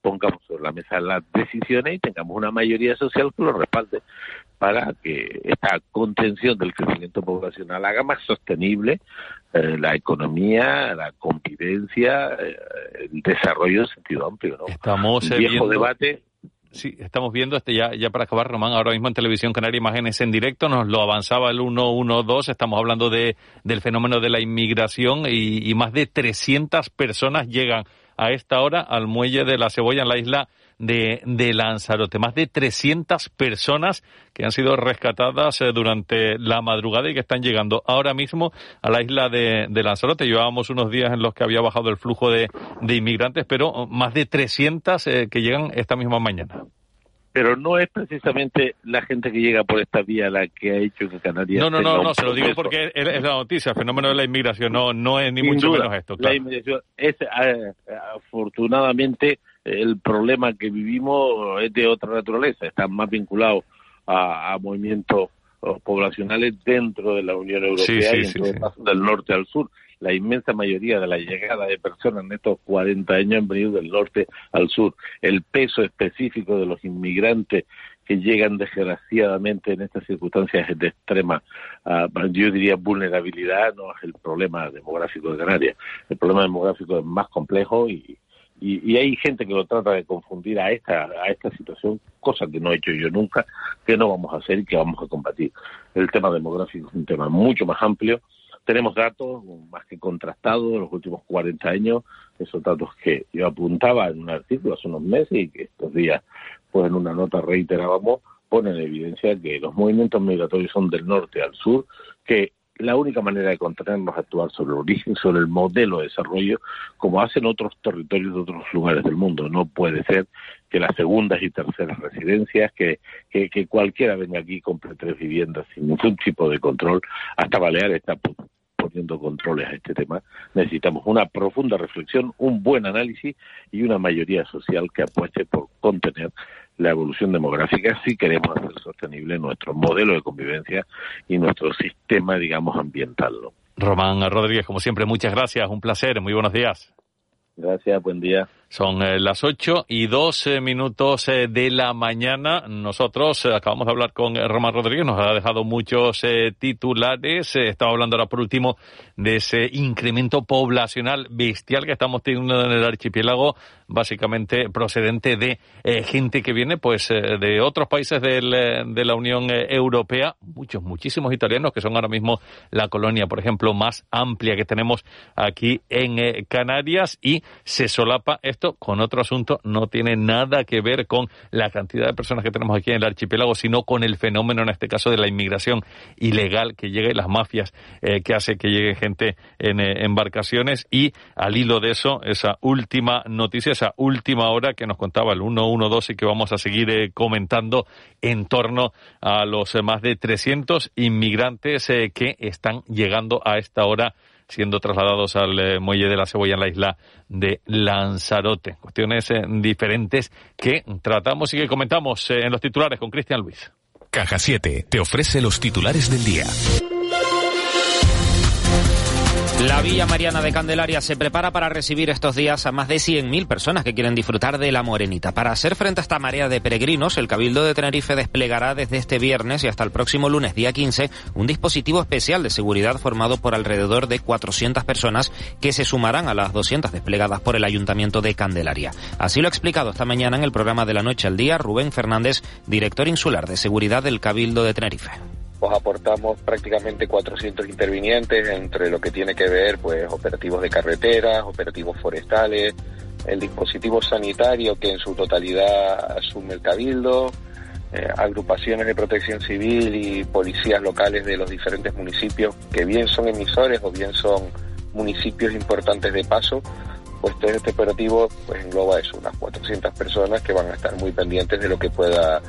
pongamos sobre la mesa las decisiones y tengamos una mayoría social que lo respalde para que esta contención del crecimiento poblacional haga más sostenible eh, la economía, la convivencia, eh, el desarrollo en sentido amplio. ¿no? Estamos Un viejo debate Sí, estamos viendo este ya, ya para acabar, Román, ahora mismo en Televisión Canaria Imágenes en directo, nos lo avanzaba el 112, estamos hablando de, del fenómeno de la inmigración y, y más de 300 personas llegan a esta hora al muelle de la Cebolla en la isla de, de Lanzarote. Más de 300 personas que han sido rescatadas eh, durante la madrugada y que están llegando ahora mismo a la isla de, Lanzarote. Llevábamos unos días en los que había bajado el flujo de, de inmigrantes, pero más de 300 eh, que llegan esta misma mañana pero no es precisamente la gente que llega por esta vía la que ha hecho que Canarias. No, no, no, no, se lo digo porque es, la noticia, el fenómeno de la inmigración, no, no es ni mucho menos esto. Claro. La inmigración es, eh, afortunadamente, el problema que vivimos es de otra naturaleza, está más vinculado a, a movimientos poblacionales dentro de la Unión Europea Sí, sí, y sí, del norte al sur. La inmensa mayoría de la llegada de personas en estos 40 años han venido del norte al sur. El peso específico de los inmigrantes que llegan desgraciadamente en estas circunstancias es de extrema, ah, yo diría, vulnerabilidad, no es el problema demográfico de Canarias. El problema demográfico es más complejo y, y, y hay gente que lo trata de confundir a esta a esta situación, cosa que no he hecho yo nunca, que no vamos a hacer y que vamos a combatir. El tema demográfico es un tema mucho más amplio. Tenemos datos más que contrastados de los últimos 40 años, esos datos que yo apuntaba en un artículo hace unos meses y que estos días, pues en una nota reiterábamos, ponen en evidencia que los movimientos migratorios son del norte al sur, que la única manera de contenernos es actuar sobre el origen, sobre el modelo de desarrollo, como hacen otros territorios de otros lugares del mundo. No puede ser que las segundas y terceras residencias, que, que, que cualquiera venga aquí y compre tres viviendas sin ningún tipo de control, hasta Baleares está poniendo controles a este tema. Necesitamos una profunda reflexión, un buen análisis y una mayoría social que apueste por contener la evolución demográfica si queremos hacer sostenible nuestro modelo de convivencia y nuestro sistema, digamos, ambiental. ¿no? Román Rodríguez, como siempre, muchas gracias, un placer, muy buenos días. Gracias, buen día. Son eh, las 8 y 12 minutos eh, de la mañana. Nosotros eh, acabamos de hablar con Román Rodríguez, nos ha dejado muchos titulares. Estaba hablando ahora por último de ese incremento poblacional bestial que estamos teniendo en el archipiélago, básicamente procedente de gente que viene pues de otros países de la Unión Europea, muchos, muchísimos italianos que son ahora mismo la colonia, por ejemplo, más amplia que tenemos aquí en Canarias y se solapa con otro asunto, no tiene nada que ver con la cantidad de personas que tenemos aquí en el archipiélago, sino con el fenómeno, en este caso, de la inmigración ilegal que llegue, las mafias eh, que hace que llegue gente en eh, embarcaciones. Y al hilo de eso, esa última noticia, esa última hora que nos contaba el 112 y que vamos a seguir eh, comentando en torno a los más de 300 inmigrantes que están llegando a esta hora siendo trasladados al eh, muelle de la Cebolla en la isla de Lanzarote. Cuestiones eh, diferentes que tratamos y que comentamos eh, en los titulares con Cristian Luis. Caja 7 te ofrece los titulares del día. La Villa Mariana de Candelaria se prepara para recibir estos días a más de 100.000 personas que quieren disfrutar de la Morenita. Para hacer frente a esta marea de peregrinos, el Cabildo de Tenerife desplegará desde este viernes y hasta el próximo lunes, día 15, un dispositivo especial de seguridad formado por alrededor de 400 personas que se sumarán a las 200 desplegadas por el Ayuntamiento de Candelaria. Así lo ha explicado esta mañana en el programa de la Noche al Día Rubén Fernández, director insular de seguridad del Cabildo de Tenerife pues aportamos prácticamente 400 intervinientes entre lo que tiene que ver pues operativos de carreteras, operativos forestales, el dispositivo sanitario que en su totalidad asume el cabildo, eh, agrupaciones de protección civil y policías locales de los diferentes municipios que bien son emisores o bien son municipios importantes de paso, pues todo este operativo pues engloba eso, unas 400 personas que van a estar muy pendientes de lo que pueda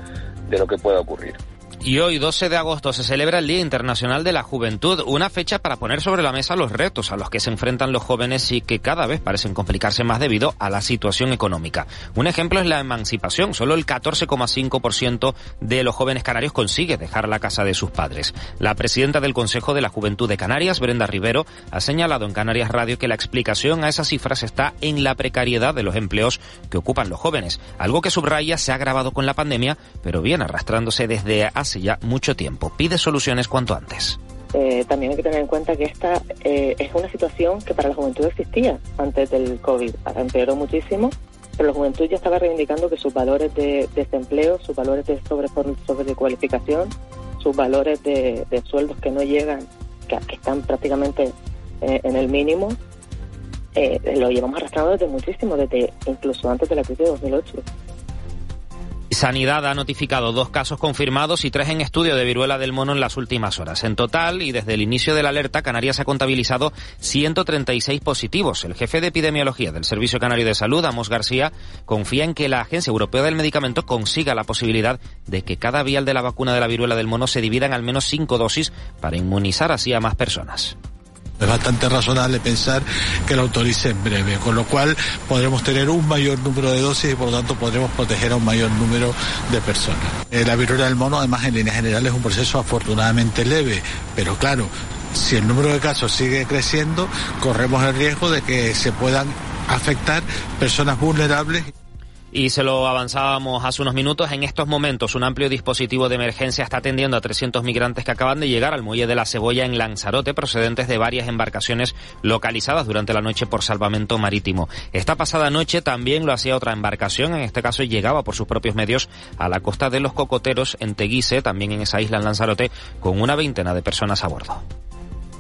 de lo que pueda ocurrir. Y hoy, 12 de agosto, se celebra el Día Internacional de la Juventud, una fecha para poner sobre la mesa los retos a los que se enfrentan los jóvenes y que cada vez parecen complicarse más debido a la situación económica. Un ejemplo es la emancipación. Solo el 14,5% de los jóvenes canarios consigue dejar la casa de sus padres. La presidenta del Consejo de la Juventud de Canarias, Brenda Rivero, ha señalado en Canarias Radio que la explicación a esas cifras está en la precariedad de los empleos que ocupan los jóvenes, algo que subraya se ha agravado con la pandemia, pero viene arrastrándose desde hace ya mucho tiempo. Pide soluciones cuanto antes. Eh, también hay que tener en cuenta que esta eh, es una situación que para la juventud existía antes del COVID. Ahora empeoró muchísimo, pero la juventud ya estaba reivindicando que sus valores de, desempleo, sus valores de sobre, sobre cualificación, sus valores de, sueldos que no llegan, que, están prácticamente eh, en el mínimo, lo llevamos arrastrando desde muchísimo, desde incluso antes de la crisis de 2008. Sanidad ha notificado dos casos confirmados y tres en estudio de viruela del mono en las últimas horas. En total, y desde el inicio de la alerta, Canarias ha contabilizado 136 positivos. El jefe de epidemiología del Servicio Canario de Salud, Amos García, confía en que la Agencia Europea del Medicamento consiga la posibilidad de que cada vial de la vacuna de la viruela del mono se divida en al menos cinco dosis para inmunizar así a más personas. Es bastante razonable pensar que lo autorice en breve, con lo cual podremos tener un mayor número de dosis y por lo tanto podremos proteger a un mayor número de personas. Eh, la viruela del mono, además, en líneas generales es un proceso afortunadamente leve, pero claro, si el número de casos sigue creciendo, corremos el riesgo de que se puedan afectar personas vulnerables. Y se lo avanzábamos hace unos minutos. En estos momentos, un amplio dispositivo de emergencia está atendiendo a 300 migrantes que acaban de llegar al muelle de la Cebolla en Lanzarote, procedentes de varias embarcaciones localizadas durante la noche por salvamento marítimo. Esta pasada noche también lo hacía otra embarcación, en este caso llegaba por sus propios medios a la costa de los Cocoteros en Teguise, también en esa isla en Lanzarote, con una veintena de personas a bordo.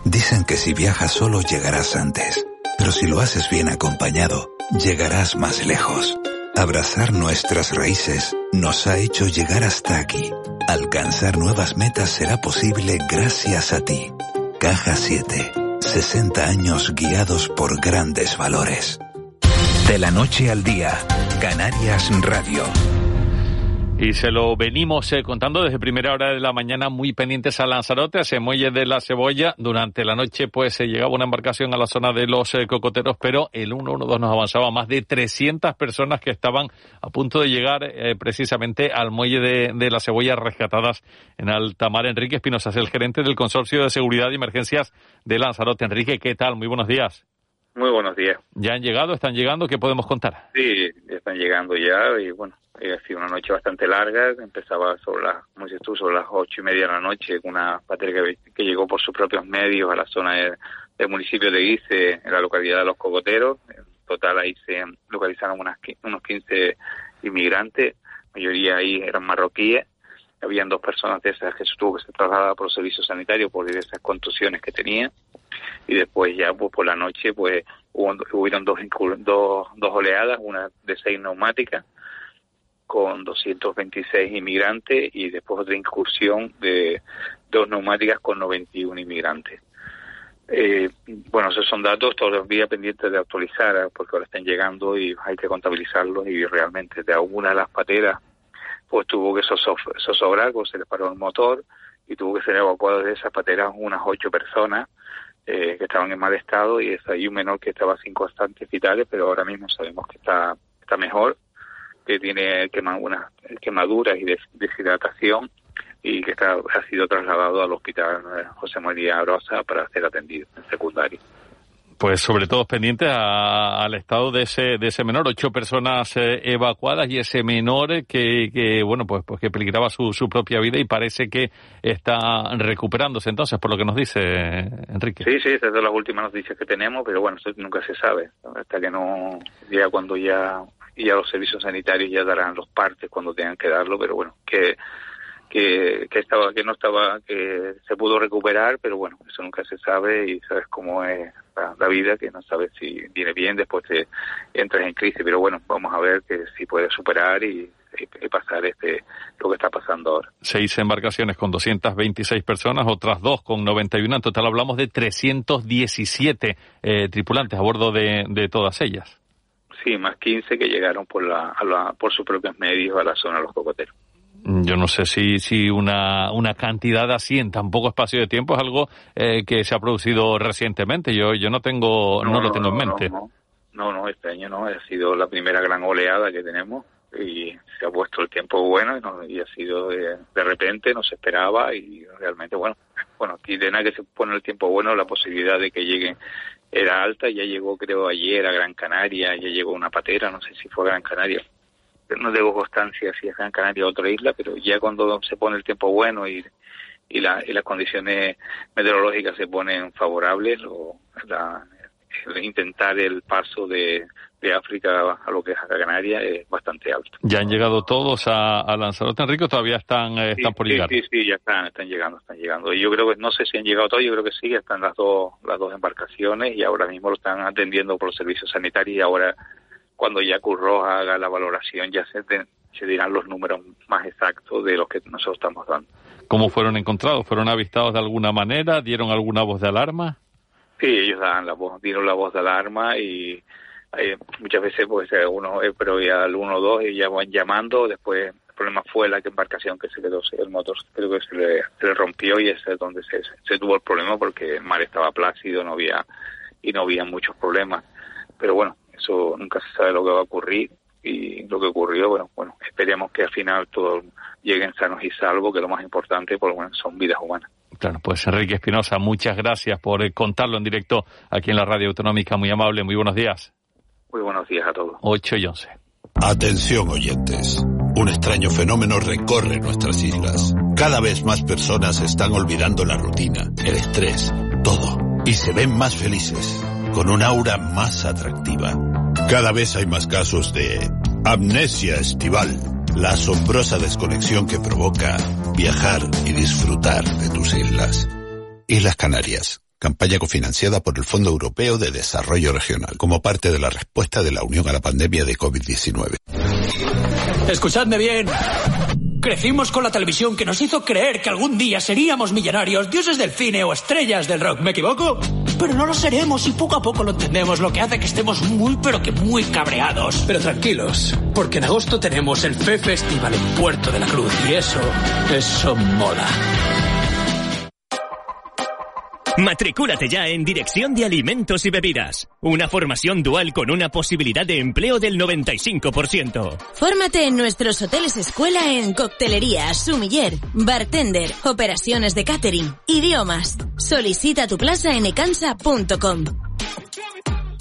Dicen que si viajas solo llegarás antes, pero si lo haces bien acompañado, llegarás más lejos. Abrazar nuestras raíces nos ha hecho llegar hasta aquí. Alcanzar nuevas metas será posible gracias a ti. Caja 7. 60 años guiados por grandes valores. De la noche al día, Canarias Radio. Y se lo venimos eh, contando desde primera hora de la mañana, muy pendientes a Lanzarote, a ese muelle de la Cebolla. Durante la noche, pues, se llegaba una embarcación a la zona de los eh, cocoteros, pero el 112 nos avanzaba más de 300 personas que estaban a punto de llegar eh, precisamente al muelle de, de, la Cebolla rescatadas en alta mar. Enrique Espinosa es el gerente del Consorcio de Seguridad y Emergencias de Lanzarote. Enrique, ¿qué tal? Muy buenos días. Muy buenos días. ¿Ya han llegado? ¿Están llegando? ¿Qué podemos contar? Sí, están llegando ya y bueno, eh, ha sido una noche bastante larga, empezaba sobre las, como dices tú, sobre las ocho y media de la noche, con una patrulla que, llegó por sus propios medios a la zona del municipio de Guise, en la localidad de Los Cocoteros. En total ahí se localizaron unas, unos 15 inmigrantes, la mayoría ahí eran marroquíes. Habían dos personas de esas que se tuvo que ser trasladadas por servicio sanitario por diversas contusiones que tenían. Y después ya pues por la noche pues hubo, hubieron dos, dos, dos oleadas, una de seis neumáticas, con 226 inmigrantes y después otra incursión de dos neumáticas con 91 inmigrantes. Eh, bueno, esos son datos todos los días pendientes de actualizar ¿eh? porque ahora están llegando y hay que contabilizarlos y realmente de alguna de las pateras pues tuvo que zozobrar, pues se les paró el motor y tuvo que ser evacuado de esas pateras unas ocho personas eh, que estaban en mal estado y hay un menor que estaba sin constantes vitales, pero ahora mismo sabemos que está, está mejor que tiene unas quemaduras y deshidratación y que está, ha sido trasladado al hospital eh, José María Rosa para ser atendido en secundario. Pues sobre todo pendiente al estado de ese de ese menor, ocho personas eh, evacuadas y ese menor que, que bueno pues pues que peligraba su, su propia vida y parece que está recuperándose entonces por lo que nos dice Enrique. Sí, sí, esas son las últimas noticias que tenemos, pero bueno, eso nunca se sabe hasta que no ya cuando ya y ya los servicios sanitarios ya darán los partes cuando tengan que darlo, pero bueno, que que, estaba que no estaba que se pudo recuperar, pero bueno, eso nunca se sabe y sabes cómo es la, vida, que no sabes si viene bien, después te entras en crisis, pero bueno, vamos a ver que si puede superar y, pasar este lo que está pasando ahora. Seis embarcaciones con 226 personas, otras dos con 91, en total hablamos de 317 eh, tripulantes a bordo de, de todas ellas. Sí, más 15 que llegaron por, la, por sus propios medios a la zona de los cocoteros. Yo no sé si, si una, una cantidad así en tan poco espacio de tiempo es algo eh, que se ha producido recientemente. Yo, yo no tengo, no, lo tengo en mente. No, no, este año no. Ha sido la primera gran oleada que tenemos y se ha puesto el tiempo bueno y, ha sido de, repente, no se esperaba y realmente, bueno, bueno, aquí de nada que se pone el tiempo bueno, la posibilidad de que lleguen era alta, ya llegó creo ayer a Gran Canaria, ya llegó una patera, no sé si fue a Gran Canaria, no tengo constancia si es Gran Canaria o otra isla, pero ya cuando se pone el tiempo bueno y, y, la, y las condiciones meteorológicas se ponen favorables, o la, intentar el paso de, de África a lo que es a Canarias es bastante alto. ¿Ya han llegado todos a, a Lanzarote, Enrique, o todavía están, eh, están por llegar? Sí, sí, ya están, están llegando, están llegando. Y yo creo que, no sé si han llegado todos, yo creo que sí, están las dos, las dos embarcaciones y ahora mismo lo están atendiendo por los servicios sanitarios y ahora cuando ya Curro haga la valoración ya se, se dirán los números más exactos de los que nosotros estamos dando. ¿Cómo fueron encontrados? ¿Fueron avistados de alguna manera? ¿Dieron alguna voz de alarma? Sí, ellos dan la voz, dieron la voz de alarma y hay, muchas veces pues eh, uno, eh, pero ya al uno o dos y ya van llamando, después el problema fue la embarcación que se quedó, el motor creo que se le, rompió y ese es donde se, se tuvo el problema porque el mar estaba plácido, no había y no había muchos problemas. Pero bueno, eso nunca se sabe lo que va a ocurrir y lo que ocurrió, bueno, bueno, esperemos que al final todos lleguen sanos y salvos, que lo más importante, por bueno, son vidas humanas. Claro, pues Enrique Espinosa, muchas gracias por eh, contarlo en directo aquí en la Radio Autonómica. Muy amable, muy buenos días. Muy buenos días a todos. 8 y 11. Atención oyentes. Un extraño fenómeno recorre nuestras islas. Cada vez más personas están olvidando la rutina, el estrés, todo. Y se ven más felices, con un aura más atractiva. Cada vez hay más casos de amnesia estival, la asombrosa desconexión que provoca viajar y disfrutar de tus islas. Islas Canarias campaña cofinanciada por el Fondo Europeo de Desarrollo Regional, como parte de la respuesta de la Unión a la pandemia de COVID-19. Escuchadme bien. Crecimos con la televisión que nos hizo creer que algún día seríamos millonarios, dioses del cine o estrellas del rock. ¿Me equivoco? Pero no lo seremos y poco a poco lo entendemos, lo que hace que estemos muy pero que muy cabreados. Pero tranquilos, porque en agosto tenemos el FE Festival en Puerto de la Cruz y eso, eso mola. Matricúlate ya en Dirección de Alimentos y Bebidas. Una formación dual con una posibilidad de empleo del 95%. Fórmate en nuestros hoteles escuela en coctelería, sumiller, bartender, operaciones de catering, idiomas. Solicita tu plaza en ecansa.com.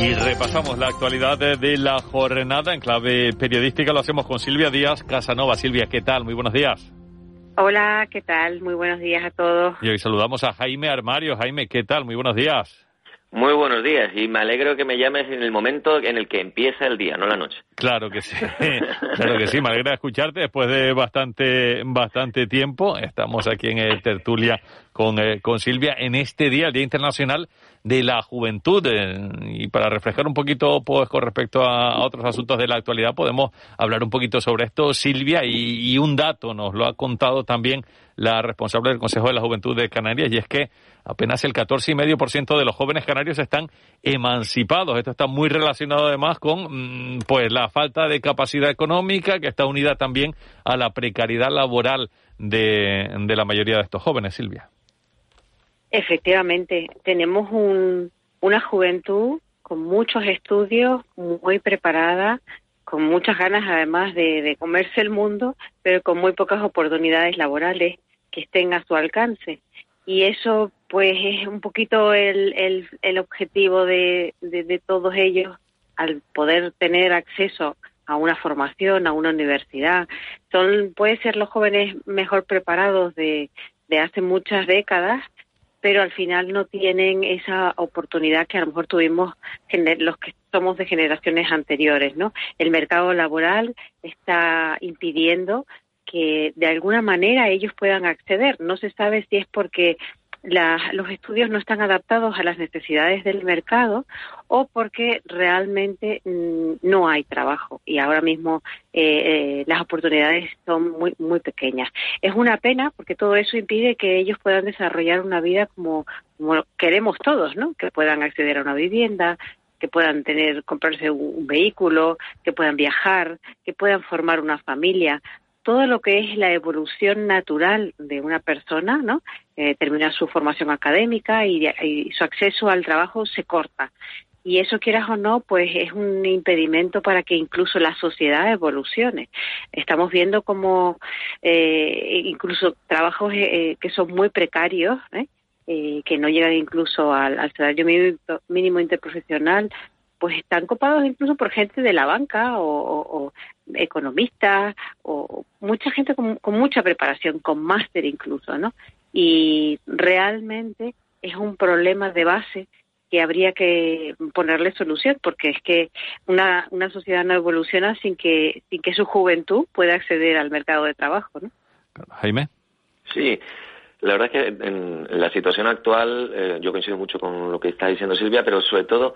Y repasamos la actualidad de la jornada en clave periodística. Lo hacemos con Silvia Díaz Casanova. Silvia, ¿qué tal? Muy buenos días. Hola, ¿qué tal? Muy buenos días a todos. Y hoy saludamos a Jaime Armario. Jaime, ¿qué tal? Muy buenos días. Muy buenos días y me alegro que me llames en el momento en el que empieza el día, no la noche. Claro que sí, claro que sí, me alegra escucharte después de bastante, bastante tiempo. Estamos aquí en el Tertulia con, eh, con Silvia en este día, el Día Internacional de la Juventud. Eh, y para reflejar un poquito pues, con respecto a, otros asuntos de la actualidad, podemos hablar un poquito sobre esto, Silvia, y, y un dato nos lo ha contado también la responsable del Consejo de la Juventud de Canarias, y es que apenas el 14,5% de los jóvenes canarios están emancipados. Esto está muy relacionado además con mm, pues la falta de capacidad económica que está unida también a la precariedad laboral de, de la mayoría de estos jóvenes, Silvia. Efectivamente, tenemos un, una juventud con muchos estudios, muy preparada, con muchas ganas además de, comerse el mundo, pero con muy pocas oportunidades laborales que estén a su alcance y eso pues es un poquito el, el, el objetivo de, de, todos ellos al poder tener acceso a una formación, a una universidad. Son, puede ser los jóvenes mejor preparados de, de hace muchas décadas pero al final no tienen esa oportunidad que a lo mejor tuvimos los que somos de generaciones anteriores, ¿no? El mercado laboral está impidiendo que de alguna manera ellos puedan acceder. No se sabe si es porque los estudios no están adaptados a las necesidades del mercado o porque realmente mm, no hay trabajo y ahora mismo eh, eh, las oportunidades son muy muy pequeñas. Es una pena porque todo eso impide que ellos puedan desarrollar una vida como, como queremos todos, ¿no? Que puedan acceder a una vivienda, que puedan tener comprarse un vehículo, que puedan viajar, que puedan formar una familia todo lo que es la evolución natural de una persona, ¿no? Eh, termina su formación académica y, su acceso al trabajo se corta. Y eso, quieras o no, pues es un impedimento para que incluso la sociedad evolucione. Estamos viendo como eh, incluso trabajos eh, que son muy precarios, que no llegan incluso al, salario mínimo interprofesional, pues están copados incluso por gente de la banca o, economistas o mucha gente con, mucha preparación, con máster incluso, ¿no? Y realmente es un problema de base que habría que ponerle solución porque es que una, una sociedad no evoluciona sin que sin que su juventud pueda acceder al mercado de trabajo, ¿no? Jaime. Sí, la verdad es que en la situación actual, eh, yo coincido mucho con lo que está diciendo Silvia, pero sobre todo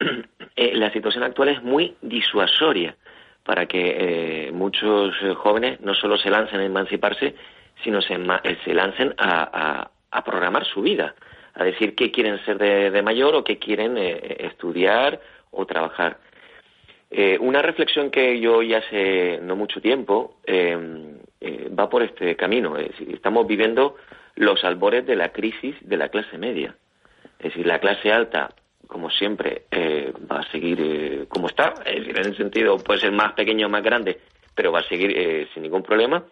Eh, la situación actual es muy disuasoria para que eh, muchos eh, jóvenes no solo se lancen a emanciparse, sino se, lancen a, programar su vida, a decir qué quieren ser de, mayor o qué quieren estudiar o trabajar. una reflexión que yo ya hace no mucho tiempo va por este camino. estamos viviendo los albores de la crisis de la clase media. Es decir, la clase alta como siempre, eh, va a seguir eh, como está. en el sentido, puede ser más pequeño o más grande, pero va a seguir eh, sin ningún problema.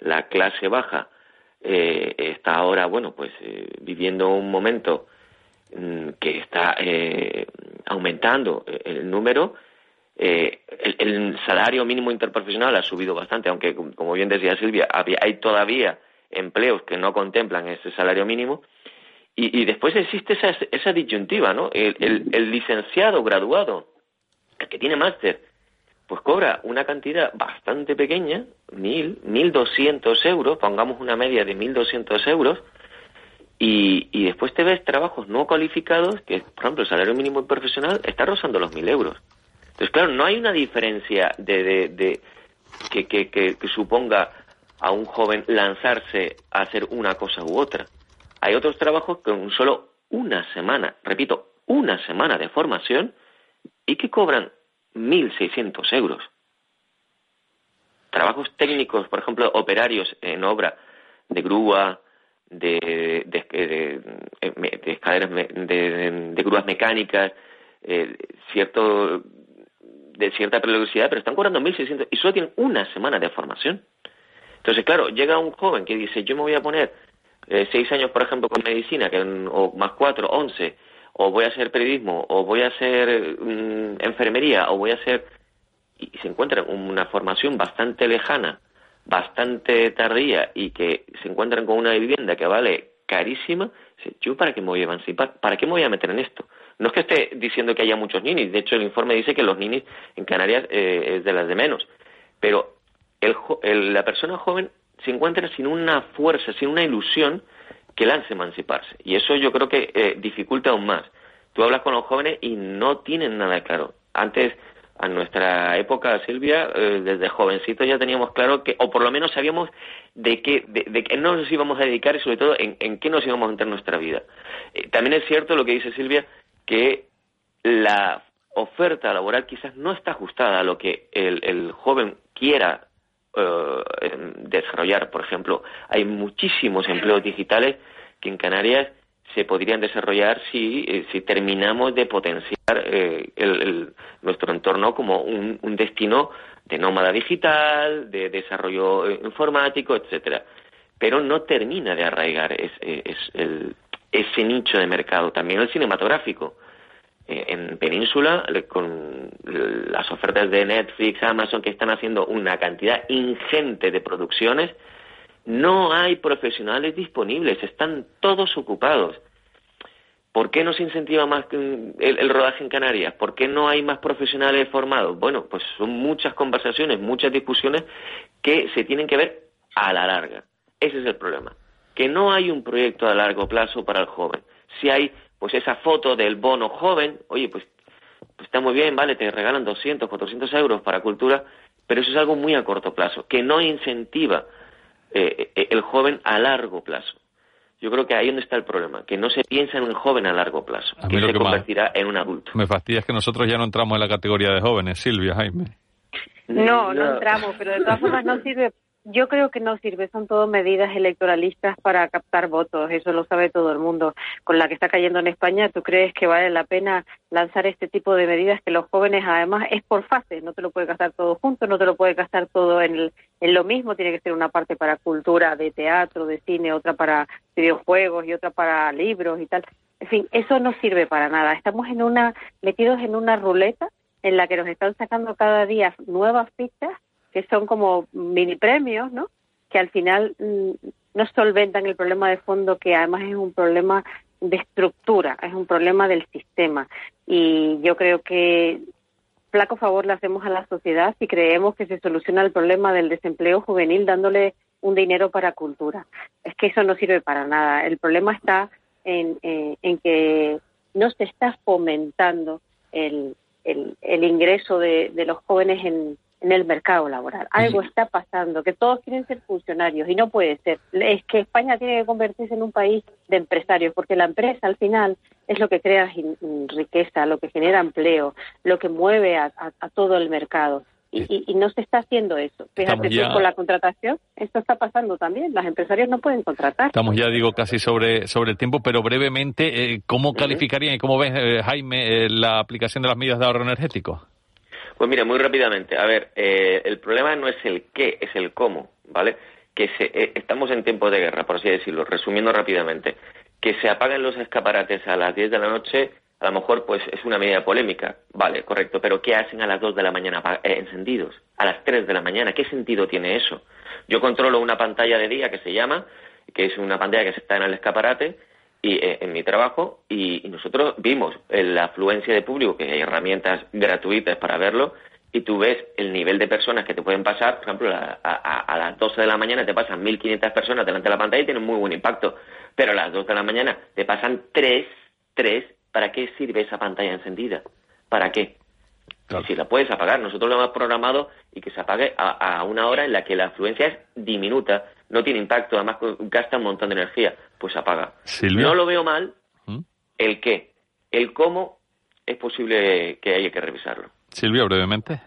La clase baja está ahora, bueno, pues viviendo un momento mm, que está aumentando el número. El, salario mínimo interprofesional ha subido bastante, aunque, como bien decía Silvia, hay todavía empleos que no contemplan ese salario mínimo y, después existe esa, esa disyuntiva, ¿no? El, licenciado graduado, el que tiene máster, pues cobra una cantidad bastante pequeña, mil, mil doscientos euros, pongamos una media de mil doscientos euros, y, y, después te ves trabajos no cualificados, que por ejemplo el salario mínimo profesional está rozando los mil euros. Entonces, claro, no hay una diferencia de, de, que, que, que suponga a un joven lanzarse a hacer una cosa u otra. Hay otros trabajos con solo una semana, repito, una semana de formación y que cobran 1.600 euros. Trabajos técnicos, por ejemplo, operarios en obra de grúa, de, de, de, escaleras, de, grúas mecánicas, eh, cierto, de cierta peligrosidad, pero están cobrando 1.600 y solo tienen una semana de formación. Entonces, claro, llega un joven que dice, yo me voy a poner eh, seis años, por ejemplo, con medicina, que, o más cuatro, once, o voy a hacer periodismo, o voy a hacer mm, enfermería, o voy a hacer... Y se encuentran una formación bastante lejana, bastante tardía, y que se encuentran con una vivienda que vale carísima, yo para qué me voy a emancipar, para qué me voy a meter en esto. No es que esté diciendo que haya muchos ninis, de hecho el informe dice que los ninis en Canarias eh, es de las de menos, pero el, la persona joven se encuentra sin una fuerza, sin una ilusión que lance emanciparse. Y eso yo creo que eh, dificulta aún más. Tú hablas con los jóvenes y no tienen nada claro. Antes, a nuestra época, Silvia, eh, desde jovencitos ya teníamos claro que, o por lo menos sabíamos de qué, de, qué nos íbamos a dedicar y sobre todo en, qué nos íbamos a meter en nuestra vida. Eh, también es cierto lo que dice Silvia, que la oferta laboral quizás no está ajustada a lo que el joven quiera eh, desarrollar. Por ejemplo, hay muchísimos empleos digitales que en Canarias se podrían desarrollar si, eh, si terminamos de potenciar eh, el, nuestro entorno como un, destino de nómada digital, de desarrollo informático, etcétera. Pero no termina de arraigar es, el, ese nicho de mercado. También el cinematográfico. Eh, en Península, con las ofertas de Netflix, Amazon, que están haciendo una cantidad ingente de producciones, no hay profesionales disponibles, están todos ocupados. ¿Por qué no se incentiva más el, el, rodaje en Canarias? ¿Por qué no hay más profesionales formados? Bueno, pues son muchas conversaciones, muchas discusiones que se tienen que ver a la larga. Ese es el problema. Que no hay un proyecto a largo plazo para el joven. Si hay, pues esa foto del bono joven, oye, pues, pues está muy bien, vale, te regalan 200, 400 euros para cultura, pero eso es algo muy a corto plazo, que no incentiva eh, eh, el joven a largo plazo. Yo creo que ahí donde está el problema, que no se piensa en un joven a largo plazo, que se convertirá en un adulto. Me fastidia es que nosotros ya no entramos en la categoría de jóvenes, Silvia, Jaime. No, no entramos, pero de todas formas no sirve yo creo que no sirve, son todo medidas electoralistas para captar votos, eso lo sabe todo el mundo. Con la que está cayendo en España, ¿tú crees que vale la pena lanzar este tipo de medidas que los jóvenes además es por fases, no te lo puedes gastar todo junto, no te lo puedes gastar todo en, en lo mismo, tiene que ser una parte para cultura, de teatro, de cine, otra para videojuegos y otra para libros y tal. En fin, eso no sirve para nada. Estamos en una metidos en una ruleta en la que nos están sacando cada día nuevas fichas son como mini premios, ¿no? Que al final mm, no solventan el problema de fondo, que además es un problema de estructura, es un problema del sistema. Y yo creo que flaco favor le hacemos a la sociedad si creemos que se soluciona el problema del desempleo juvenil dándole un dinero para cultura. Es que eso no sirve para nada. El problema está en, eh, en que no se está fomentando el, ingreso de los jóvenes en, en el mercado laboral. Algo está pasando, que todos quieren ser funcionarios y no puede ser. Es que España tiene que convertirse en un país de empresarios, porque la empresa al final es lo que crea riqueza, lo que genera empleo, lo que mueve a, todo el mercado. Y, no se está haciendo eso. Fíjate con la contratación, esto está pasando también. Los empresarios no pueden contratar. Estamos ya, digo, casi sobre, sobre el tiempo, pero brevemente, eh, ¿cómo calificarían y cómo ves, eh, Jaime, eh, la aplicación de las medidas de ahorro energético? Pues mira, muy rápidamente. A ver, eh, el problema no es el qué, es el cómo, ¿vale? Que eh, estamos en tiempo de guerra, por así decirlo. Resumiendo rápidamente, que se apaguen los escaparates a las 10 de la noche, a lo mejor pues es una medida polémica, vale, correcto, pero ¿qué hacen a las 2 de la mañana eh, encendidos? A las 3 de la mañana, ¿qué sentido tiene eso? Yo controlo una pantalla de día que se llama, que es una pantalla que se está en el escaparate, y eh, en mi trabajo y, nosotros vimos la afluencia de público, que hay herramientas gratuitas para verlo, y tú ves el nivel de personas que te pueden pasar, por ejemplo, a, las 12 de la mañana te pasan 1.500 personas delante de la pantalla y tienen muy buen impacto, pero a las 2 de la mañana te pasan 3, 3, ¿para qué sirve esa pantalla encendida? ¿Para qué? Si la puedes apagar, nosotros lo hemos programado y que se apague a, una hora en la que la afluencia es diminuta, no tiene impacto, además gasta un montón de energía, pues apaga. No lo veo mal, ¿Mm? el qué, el cómo es posible que haya que revisarlo. Silvia, brevemente.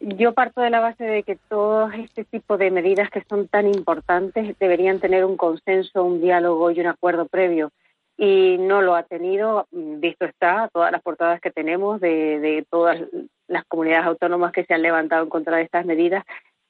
Yo parto de la base de que todo este tipo de medidas que son tan importantes deberían tener un consenso, un diálogo y un acuerdo previo y no lo ha tenido. Visto está, todas las portadas que tenemos de, de todas las comunidades autónomas que se han levantado en contra de estas medidas,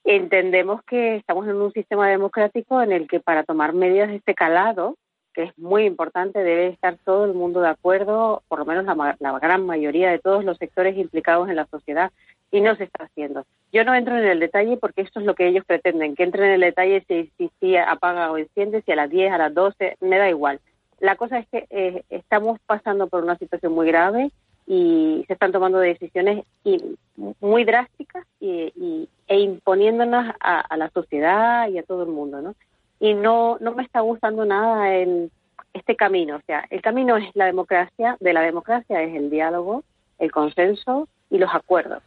entendemos que estamos en un sistema democrático en el que para tomar medidas de este calado, que es muy importante, debe estar todo el mundo de acuerdo, por lo menos la, la gran mayoría de todos los sectores implicados en la sociedad, y no se está haciendo. Yo no entro en el detalle porque esto es lo que ellos pretenden, que entre en el detalle si apaga o enciende, si a las 10, a las 12, me da igual. La cosa es que eh, estamos pasando por una situación muy grave y se están tomando decisiones muy drásticas y, e imponiéndonos a, la sociedad y a todo el mundo, ¿no? Y no, no me está gustando nada el, este camino. O sea, el camino es la democracia, de la democracia es el diálogo, el consenso y los acuerdos.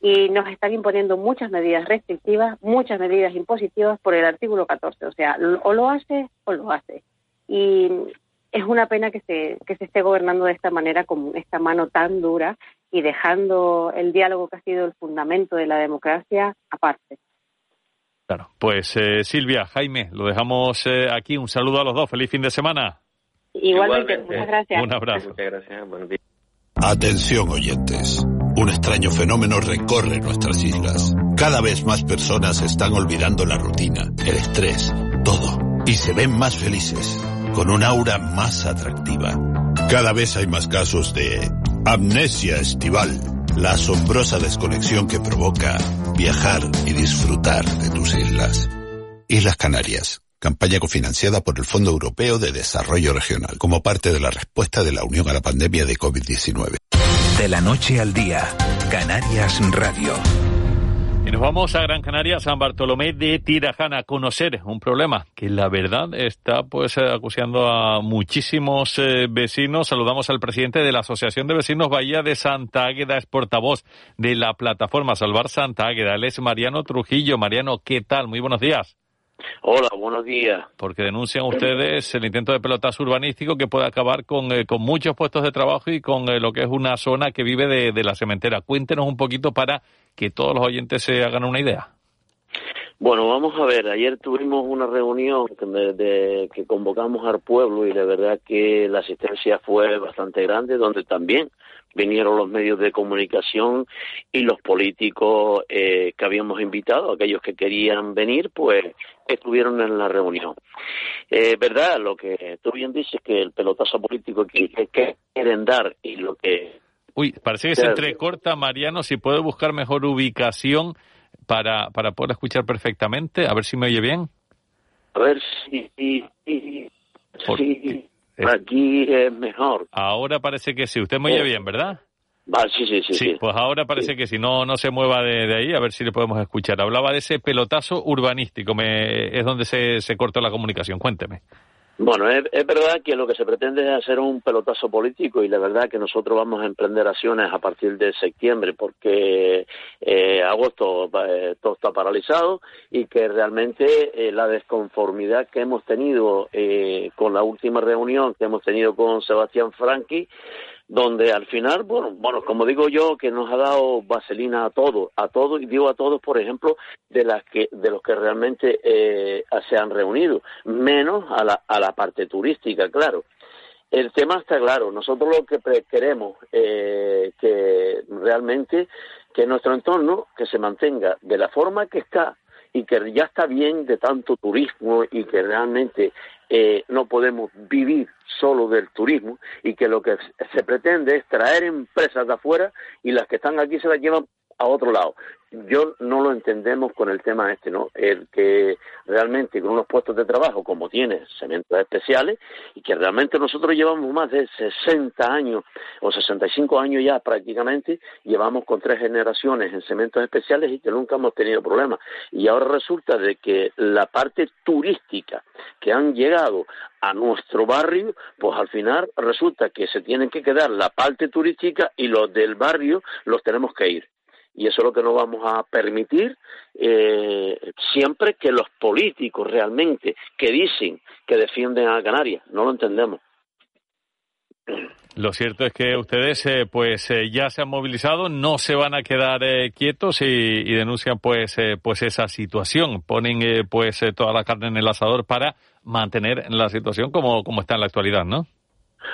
Y nos están imponiendo muchas medidas restrictivas, muchas medidas impositivas por el artículo 14. O sea, o lo hace o lo hace. Y es una pena que se, que se esté gobernando de esta manera, con esta mano tan dura y dejando el diálogo que ha sido el fundamento de la democracia aparte. Claro, pues eh, Silvia, Jaime, lo dejamos eh, aquí. Un saludo a los dos. Feliz fin de semana. Igualmente, muchas gracias. Un abrazo. Muchas gracias. Buenos días. Atención oyentes. Un extraño fenómeno recorre nuestras islas. Cada vez más personas están olvidando la rutina, el estrés, todo. Y se ven más felices con un aura más atractiva. Cada vez hay más casos de amnesia estival, la asombrosa desconexión que provoca viajar y disfrutar de tus islas. Islas Canarias, campaña cofinanciada por el Fondo Europeo de Desarrollo Regional, como parte de la respuesta de la Unión a la pandemia de COVID-19. De la noche al día, Canarias Radio. Nos vamos a Gran Canaria, San Bartolomé de Tirajana, a conocer un problema que la verdad está pues eh, acusando a muchísimos eh, vecinos. Saludamos al presidente de la Asociación de Vecinos Bahía de Santa Águeda, es portavoz de la plataforma Salvar Santa Águeda. Él es Mariano Trujillo. Mariano, ¿qué tal? Muy buenos días. Hola, buenos días. Porque denuncian ustedes el intento de pelotazo urbanístico que puede acabar con, eh, con muchos puestos de trabajo y con eh, lo que es una zona que vive de, de la cementera. Cuéntenos un poquito para que todos los oyentes se hagan una idea. Bueno, vamos a ver, ayer tuvimos una reunión que, de, que convocamos al pueblo y de verdad que la asistencia fue bastante grande, donde también vinieron los medios de comunicación y los políticos eh, que habíamos invitado, aquellos que querían venir, pues estuvieron en la reunión. Eh, verdad, lo que tú bien dices, que el pelotazo político que, que quieren dar y lo que... Uy, parece que se entrecorta, Mariano, si puede buscar mejor ubicación para, para poder escuchar perfectamente. A ver si me oye bien. A ver si... si, si aquí es mejor. Ahora parece que sí. Usted me oye bien, ¿verdad? Sí, sí, sí, sí, pues ahora parece que si no, no se mueva de, ahí, a ver si le podemos escuchar. Hablaba de ese pelotazo urbanístico, me, es donde se, se cortó la comunicación. Cuénteme. Bueno, es, verdad que lo que se pretende es hacer un pelotazo político y la verdad que nosotros vamos a emprender acciones a partir de septiembre porque eh, agosto eh, todo está paralizado y que realmente eh, la desconformidad que hemos tenido eh, con la última reunión que hemos tenido con Sebastián Franqui donde al final, bueno, bueno, como digo yo, que nos ha dado vaselina a todos, a todos, y digo a todos, por ejemplo, de las que, de los que realmente eh, se han reunido, menos a la, a la parte turística, claro. El tema está claro. Nosotros lo que queremos eh, que realmente que nuestro entorno que se mantenga de la forma que está y que ya está bien de tanto turismo y que realmente eh, no podemos vivir solo del turismo y que lo que se pretende es traer empresas de afuera y las que están aquí se las llevan a otro lado. Yo no lo entendemos con el tema este, ¿no? El que realmente con unos puestos de trabajo como tiene cementos especiales y que realmente nosotros llevamos más de 60 años o 65 años ya prácticamente, llevamos con tres generaciones en cementos especiales y que nunca hemos tenido problemas. Y ahora resulta de que la parte turística que han llegado a nuestro barrio, pues al final resulta que se tienen que quedar la parte turística y los del barrio los tenemos que ir y eso es lo que no vamos a permitir eh, siempre que los políticos realmente que dicen que defienden a Canarias, no lo entendemos. Lo cierto es que ustedes eh, pues eh, ya se han movilizado, no se van a quedar quietos y, denuncian pues pues esa situación, ponen pues toda la carne en el asador para mantener la situación como como está en la actualidad, ¿no?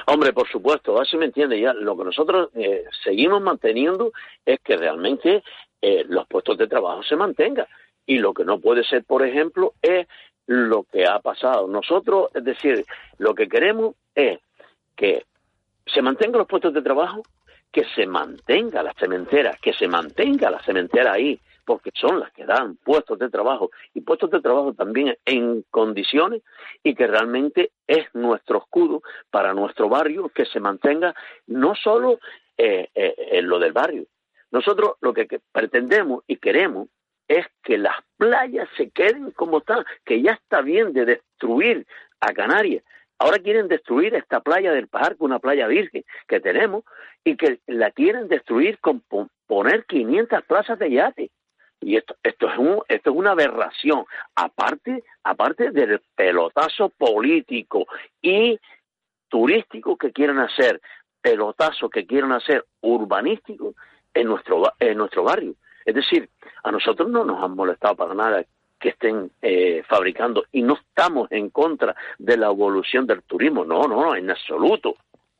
Hombre, por supuesto, así me entiende ya. Lo que nosotros eh, seguimos manteniendo es que realmente eh, los puestos de trabajo se mantengan. Y lo que no puede ser, por ejemplo, es lo que ha pasado. Nosotros, es decir, lo que queremos es que se mantengan los puestos de trabajo, que se mantenga la cementera, que se mantenga la cementera ahí, porque son las que dan puestos de trabajo y puestos de trabajo también en condiciones y que realmente es nuestro escudo para nuestro barrio que se mantenga no solo eh, eh, en lo del barrio. Nosotros lo que pretendemos y queremos es que las playas se queden como están, que ya está bien de destruir a Canarias. Ahora quieren destruir esta playa del Pajar, una playa virgen que tenemos, y que la quieren destruir con poner 500 plazas de yate. Y esto, esto, es un, esto es una aberración, aparte, aparte del pelotazo político y turístico que quieren hacer, pelotazo que quieren hacer urbanístico en nuestro, en nuestro barrio. Es decir, a nosotros no nos han molestado para nada que estén eh, fabricando y no estamos en contra de la evolución del turismo, no, no, en absoluto,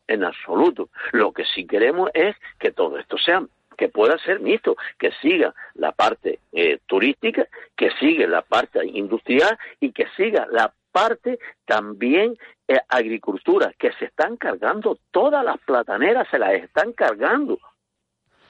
en absoluto. Lo que sí queremos es que todo esto sea que pueda ser mixto, que siga la parte eh, turística, que siga la parte industrial y que siga la parte también eh, agricultura, que se están cargando todas las plataneras, se las están cargando.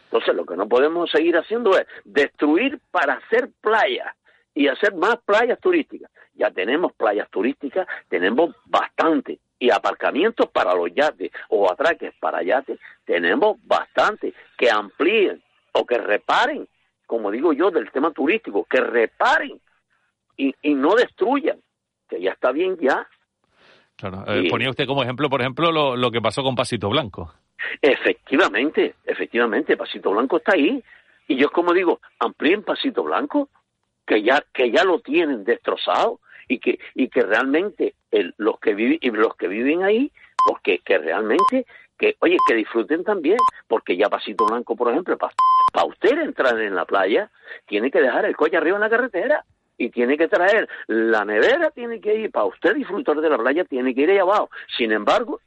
Entonces lo que no podemos seguir haciendo es destruir para hacer playa y hacer más playas turísticas. Ya tenemos playas turísticas, tenemos bastante. Y aparcamientos para los yates o atraques para yates, tenemos bastante. Que amplíen o que reparen, como digo yo, del tema turístico, que reparen y, y no destruyan, que ya está bien ya. Claro. Eh, ponía usted como ejemplo, por ejemplo, lo, lo que pasó con Pasito Blanco. Efectivamente, efectivamente, Pasito Blanco está ahí. Y yo como digo, amplíen Pasito Blanco, que ya, que ya lo tienen destrozado y que, y que realmente los que viven, los que viven ahí, porque que realmente, que, oye, que disfruten también, porque ya Pasito Blanco, por ejemplo, para usted entrar en la playa, tiene que dejar el coche arriba en la carretera y tiene que traer la nevera, tiene que ir, para usted disfrutar de la playa, tiene que ir ahí abajo. Sin embargo,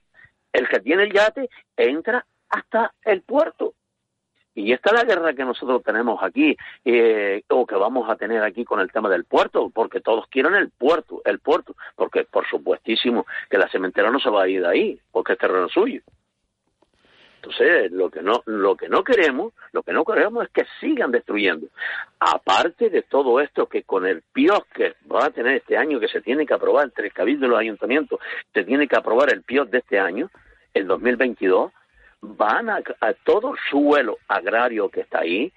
el que tiene el yate entra hasta el puerto. Y esta es la guerra que nosotros tenemos aquí, eh, o que vamos a tener aquí con el tema del puerto, porque todos quieren el puerto, el puerto, porque por supuestísimo que la cementera no se va a ir de ahí, porque es terreno suyo. Entonces, lo que no, lo que no queremos, lo que no queremos es que sigan destruyendo. Aparte de todo esto que con el PIOS que va a tener este año, que se tiene que aprobar entre el Cabildo y los ayuntamientos, se tiene que aprobar el PIOS de este año, el 2022, van a, todo suelo agrario que está ahí,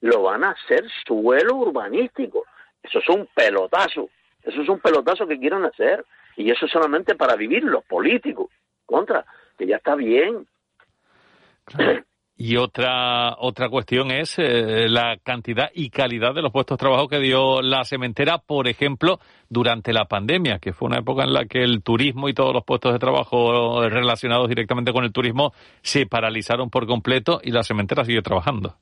lo van a hacer suelo urbanístico. Eso es un pelotazo, eso es un pelotazo que quieren hacer. Y eso solamente para vivir los políticos. Contra, que ya está bien. Y otra otra cuestión es eh, la cantidad y calidad de los puestos de trabajo que dio la cementera, por ejemplo, durante la pandemia, que fue una época en la que el turismo y todos los puestos de trabajo relacionados directamente con el turismo se paralizaron por completo y la cementera sigue trabajando.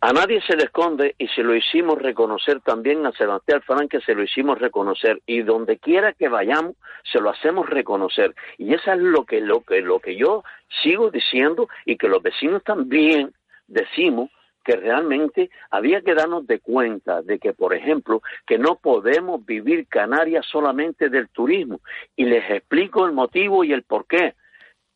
A nadie se le esconde y se lo hicimos reconocer también a Sebastián Alfarán se lo hicimos reconocer y donde quiera que vayamos se lo hacemos reconocer y eso es lo que lo que lo que yo sigo diciendo y que los vecinos también decimos que realmente había que darnos de cuenta de que, por ejemplo, que no podemos vivir Canarias solamente del turismo. Y les explico el motivo y el por qué.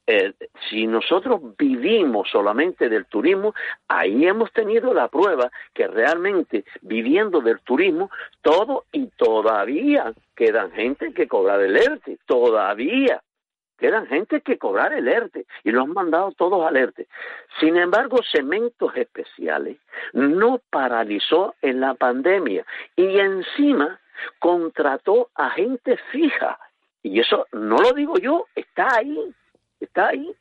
Eh, si nosotros vivimos solamente del turismo, ahí hemos tenido la prueba que realmente viviendo del turismo, todo y todavía quedan gente que cobrar el ERTE, todavía quedan gente que cobrar el ERTE y lo han mandado todos al ERTE. Sin embargo, Cementos Especiales no paralizó en la pandemia y encima contrató a gente fija. Y eso no lo digo yo, está ahí está ahí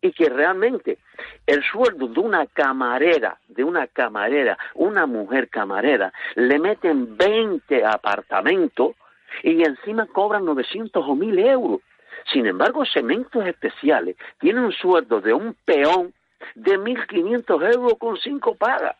y que realmente el sueldo de una camarera, de una camarera, una mujer camarera, le meten 20 apartamentos y encima cobran 900 o 1000 euros. Sin embargo, Cementos Especiales tiene un sueldo de un peón de 1.500 euros con cinco pagas.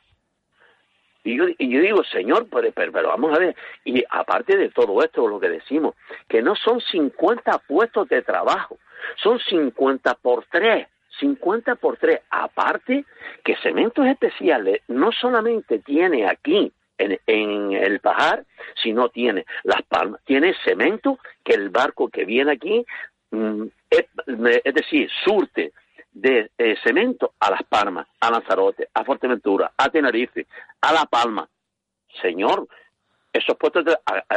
Y yo, y yo digo, señor, pero, pero, vamos a ver, y aparte de todo esto, lo que decimos, que no son 50 puestos de trabajo, son 50 por 3. 50 por 3. Aparte que Cementos Especiales no solamente tiene aquí en, el Pajar, sino tiene Las Palmas, tiene cemento que el barco que viene aquí, mm, es, decir, surte de cemento a Las Palmas, a Lanzarote, a Fuerteventura, a Tenerife, a La Palma. Señor, esos puestos,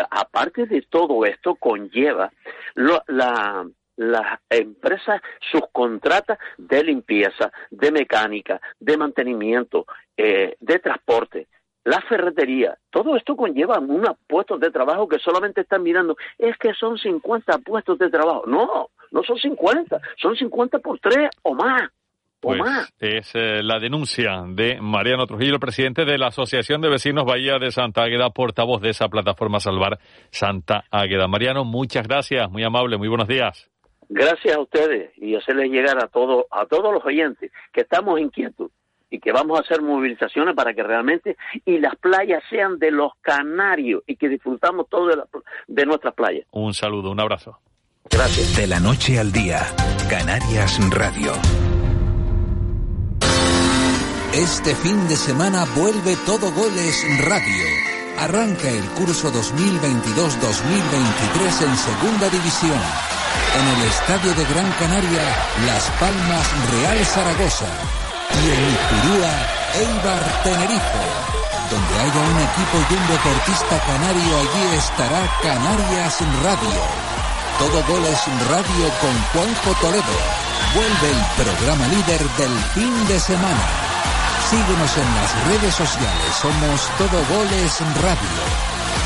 aparte de todo esto, conlleva la, las empresas subcontratas de limpieza, de mecánica, de mantenimiento, eh, de transporte, la ferretería, todo esto conlleva unos puestos de trabajo que solamente están mirando, es que son 50 puestos de trabajo. No, no son 50, son 50 por 3 o más. Pues es eh, la denuncia de Mariano Trujillo, presidente de la Asociación de Vecinos Bahía de Santa Águeda, portavoz de esa plataforma Salvar Santa Águeda. Mariano, muchas gracias, muy amable, muy buenos días. Gracias a ustedes y hacerles llegar a todos a todos los oyentes que estamos inquietos y que vamos a hacer movilizaciones para que realmente y las playas sean de los canarios y que disfrutamos todo de, de nuestras playas. Un saludo, un abrazo. Gracias. De la noche al día, Canarias Radio. Este fin de semana vuelve Todo Goles Radio. Arranca el curso 2022-2023 en Segunda División en el Estadio de Gran Canaria, Las Palmas Real Zaragoza y en Ipurúa, Eibar Tenerife. Donde haya un equipo y un deportista canario, allí estará Canarias Radio. Todo goles radio con Juanjo Toledo. Vuelve el programa líder del fin de semana. Síguenos en las redes sociales. Somos Todo Goles Radio.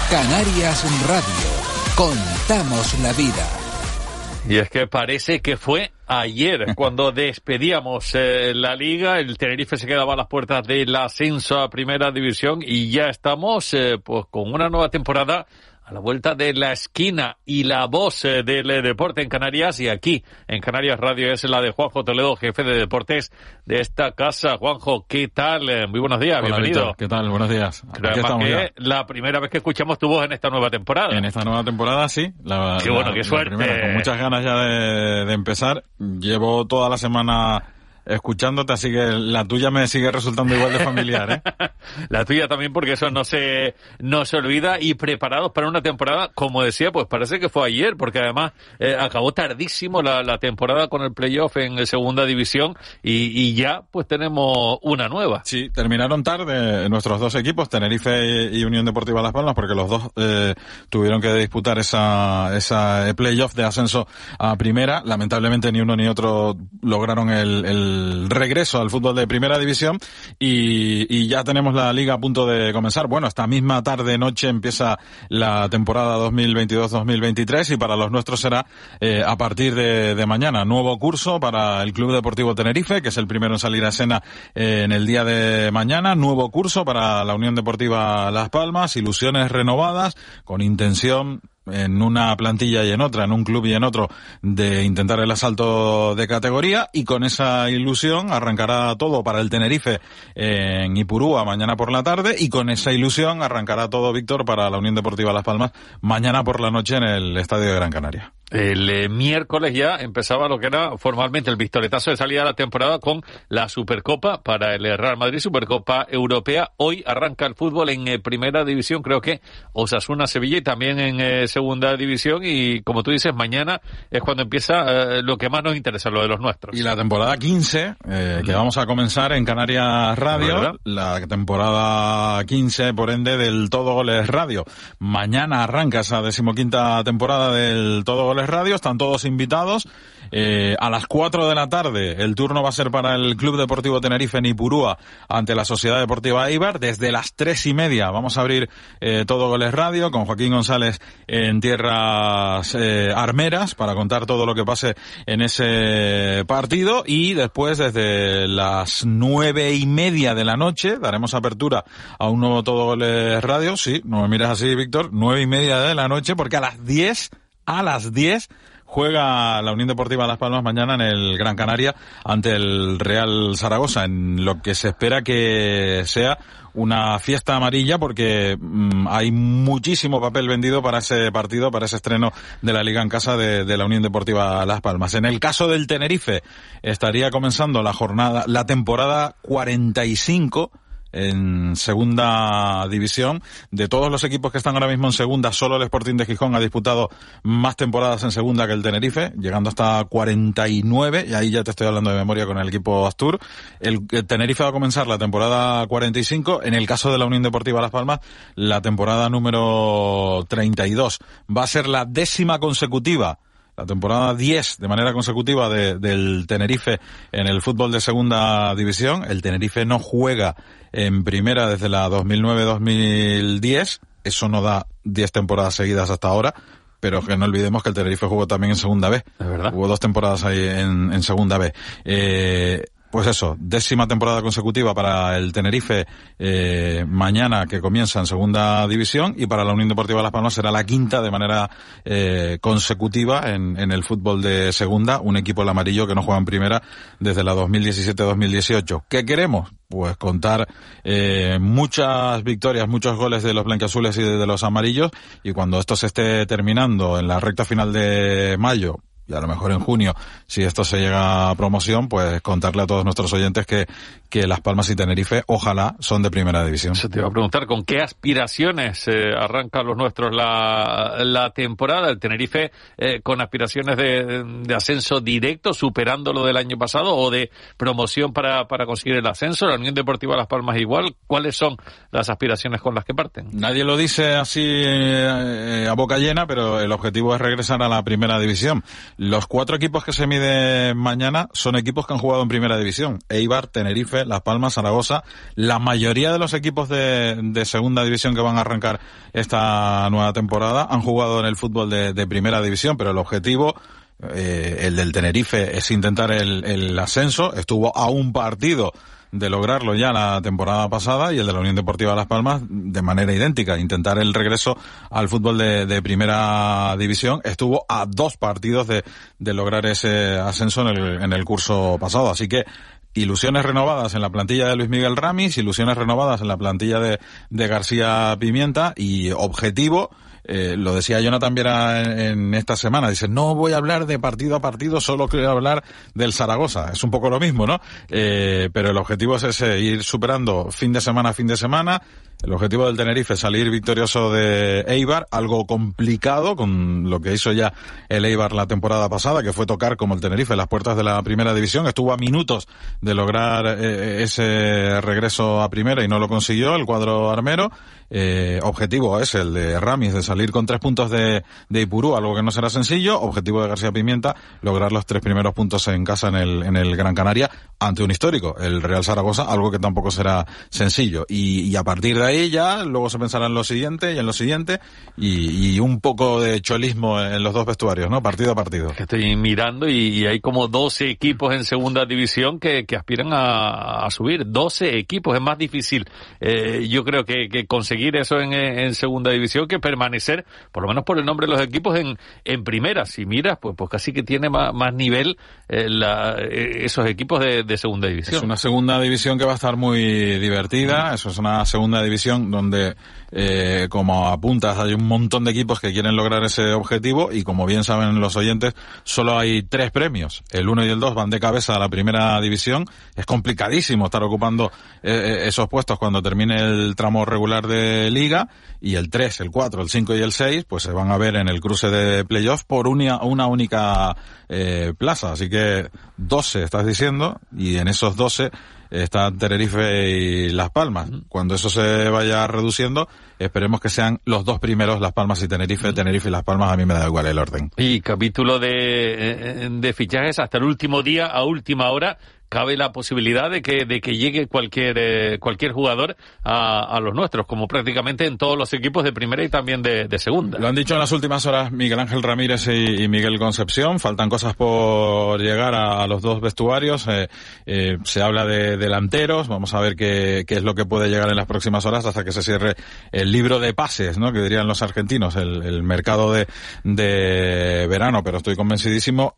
Canarias Radio. Contamos la vida. Y es que parece que fue ayer cuando despedíamos eh, la liga, el Tenerife se quedaba a las puertas del ascenso a Primera División y ya estamos eh, pues con una nueva temporada a la vuelta de la esquina y la voz eh, del eh, deporte en Canarias y aquí en Canarias Radio es la de Juanjo Toledo, jefe de deportes de esta casa. Juanjo, ¿qué tal? Eh, muy buenos días, bienvenido. ¿Qué tal? Buenos días. que la primera vez que escuchamos tu voz en esta nueva temporada. En esta nueva temporada, sí. La, qué bueno, qué suerte. con muchas ganas ya de, de empezar. Llevo toda la semana escuchándote, así que la tuya me sigue resultando igual de familiar, ¿eh? la tuya también, porque eso no se, no se olvida y preparados para una temporada, como decía, pues parece que fue ayer, porque además eh, acabó tardísimo la, la, temporada con el playoff en segunda división y, y, ya pues tenemos una nueva. Sí, terminaron tarde nuestros dos equipos, Tenerife y Unión Deportiva Las Palmas, porque los dos eh, tuvieron que disputar esa, esa playoff de ascenso a primera. Lamentablemente ni uno ni otro lograron el, el regreso al fútbol de primera división y, ya tenemos la liga a punto de comenzar. Bueno, esta misma tarde noche empieza la temporada 2022-2023 y para los nuestros será eh, a partir de, mañana. Nuevo curso para el Club Deportivo Tenerife, que es el primero en salir a escena eh, en el día de mañana. Nuevo curso para la Unión Deportiva Las Palmas, ilusiones renovadas con intención en una plantilla y en otra, en un club y en otro, de intentar el asalto de categoría y con esa ilusión arrancará todo para el Tenerife en Ipurúa mañana por la tarde y con esa ilusión arrancará todo Víctor para la Unión Deportiva Las Palmas mañana por la noche en el Estadio de Gran Canaria. El eh, miércoles ya empezaba lo que era formalmente el pistoletazo de salida de la temporada con la Supercopa para el Real Madrid, Supercopa Europea. Hoy arranca el fútbol en eh, primera división, creo que Osasuna, Sevilla y también en eh, segunda división. Y como tú dices, mañana es cuando empieza lo que más nos interesa, lo de los nuestros. Y la temporada 15, que vamos a comenzar en Canarias Radio, la temporada 15, por ende, del Todo Goles Radio. Mañana arranca esa decimoquinta temporada del Todo Goles Radio, están todos invitados. Eh, a las 4 de la tarde el turno va a ser para el Club Deportivo Tenerife en Ipurúa ante la Sociedad Deportiva Eibar. Desde las tres y media vamos a abrir eh, todo Goles Radio con Joaquín González en tierras eh, armeras para contar todo lo que pase en ese partido y después desde las nueve y media de la noche daremos apertura a un nuevo Todo Goles Radio. Sí, no me miras así, Víctor. Nueve y media de la noche porque a las 10 a las 10 juega la Unión Deportiva Las Palmas mañana en el Gran Canaria ante el Real Zaragoza, en lo que se espera que sea una fiesta amarilla porque mm, hay muchísimo papel vendido para ese partido, para ese estreno de la Liga en casa de, de, la Unión Deportiva Las Palmas. En el caso del Tenerife, estaría comenzando la jornada, la temporada 45 en segunda división. De todos los equipos que están ahora mismo en segunda, solo el Sporting de Gijón ha disputado más temporadas en segunda que el Tenerife, llegando hasta 49, y ahí ya te estoy hablando de memoria con el equipo Astur. El, Tenerife va a comenzar la temporada 45, en el caso de la Unión Deportiva Las Palmas, la temporada número 32. Va a ser la décima consecutiva la temporada 10 de manera consecutiva del Tenerife en el fútbol de segunda división. El Tenerife no juega en primera desde la 2009-2010. Eso no da 10 temporadas seguidas hasta ahora. Pero que no olvidemos que el Tenerife jugó también en segunda B. ¿Es verdad? Hubo dos temporadas ahí en, en segunda B. Eh, pues eso, décima temporada consecutiva para el Tenerife eh, mañana que comienza en segunda división y para la Unión Deportiva Las Palmas será la quinta de manera eh, consecutiva en, en, el fútbol de segunda, un equipo el amarillo que no juega en primera desde la 2017-2018. ¿Qué queremos? Pues contar eh, muchas victorias, muchos goles de los blanquiazules y de los amarillos y cuando esto se esté terminando en la recta final de mayo y a lo mejor en junio, si esto se llega a promoción, pues contarle a todos nuestros oyentes que, que Las Palmas y Tenerife, ojalá, son de primera división. Se te iba a preguntar, ¿con qué aspiraciones eh, arrancan los nuestros la, la temporada? El Tenerife eh, con aspiraciones de, de, ascenso directo, superando lo del año pasado, o de promoción para, para conseguir el ascenso. La Unión Deportiva Las Palmas igual. ¿Cuáles son las aspiraciones con las que parten? Nadie lo dice así eh, a boca llena, pero el objetivo es regresar a la primera división. Los cuatro equipos que se miden mañana son equipos que han jugado en primera división. Eibar, Tenerife, Las Palmas, Zaragoza. La mayoría de los equipos de, de segunda división que van a arrancar esta nueva temporada han jugado en el fútbol de, primera división, pero el objetivo eh, el del Tenerife es intentar el ascenso. Estuvo a un partido de lograrlo ya la temporada pasada y el de la Unión Deportiva Las Palmas de manera idéntica, intentar el regreso al fútbol de, primera división. Estuvo a dos partidos de, de lograr ese ascenso en el, en el curso pasado. Así que ilusiones renovadas en la plantilla de Luis Miguel Ramis, ilusiones renovadas en la plantilla de, de García Pimienta y objetivo eh, lo decía Jonathan Viera en, esta semana, dice, no voy a hablar de partido a partido, solo quiero hablar del Zaragoza. Es un poco lo mismo, ¿no? Eh, pero el objetivo es ese, ir superando fin de semana a fin de semana. El objetivo del Tenerife es salir victorioso de Eibar, algo complicado con lo que hizo ya el Eibar la temporada pasada, que fue tocar como el Tenerife las puertas de la primera división. Estuvo a minutos de lograr eh, ese regreso a primera y no lo consiguió el cuadro armero. Eh, objetivo es el de Ramis de salir con tres puntos de, de Ipurú, algo que no será sencillo. Objetivo de García Pimienta, lograr los tres primeros puntos en casa en el, en el Gran Canaria ante un histórico, el Real Zaragoza, algo que tampoco será sencillo. Y, y a partir de ahí ya, luego se pensará en lo siguiente y en lo siguiente y, y, un poco de cholismo en los dos vestuarios, ¿no? Partido a partido. Estoy mirando y, hay como 12 equipos en segunda división que, que aspiran a, a, subir. 12 equipos, es más difícil, eh, yo creo que, que conseguir eso en, en, segunda división que permanecer, por lo menos por el nombre de los equipos, en, en primera. Si miras, pues, pues casi que tiene más, más nivel eh, la, eh, esos equipos de, de, segunda división. Es una segunda división que va a estar muy divertida. Eso es una segunda división donde, eh, como apuntas, hay un montón de equipos que quieren lograr ese objetivo y como bien saben los oyentes, solo hay tres premios. El 1 y el 2 van de cabeza a la primera división. Es complicadísimo estar ocupando eh, esos puestos cuando termine el tramo regular de liga y el 3, el 4, el 5 y el 6 pues se van a ver en el cruce de playoff por una, una única eh, plaza. Así que 12 estás diciendo y en esos 12 están Tenerife y Las Palmas. Cuando eso se vaya reduciendo, esperemos que sean los dos primeros, Las Palmas y Tenerife. Tenerife y Las Palmas, a mí me da igual el orden. Y capítulo de, de fichajes hasta el último día, a última hora, cabe la posibilidad de que, de que llegue cualquier, eh, cualquier jugador a, a, los nuestros, como prácticamente en todos los equipos de primera y también de, de segunda. Lo han dicho en las últimas horas Miguel Ángel Ramírez y, Miguel Concepción. Faltan cosas por llegar a, a los dos vestuarios. Eh, eh, se habla de delanteros. Vamos a ver qué, qué, es lo que puede llegar en las próximas horas hasta que se cierre el libro de pases, ¿no? Que dirían los argentinos, el, el mercado de, de verano. Pero estoy convencidísimo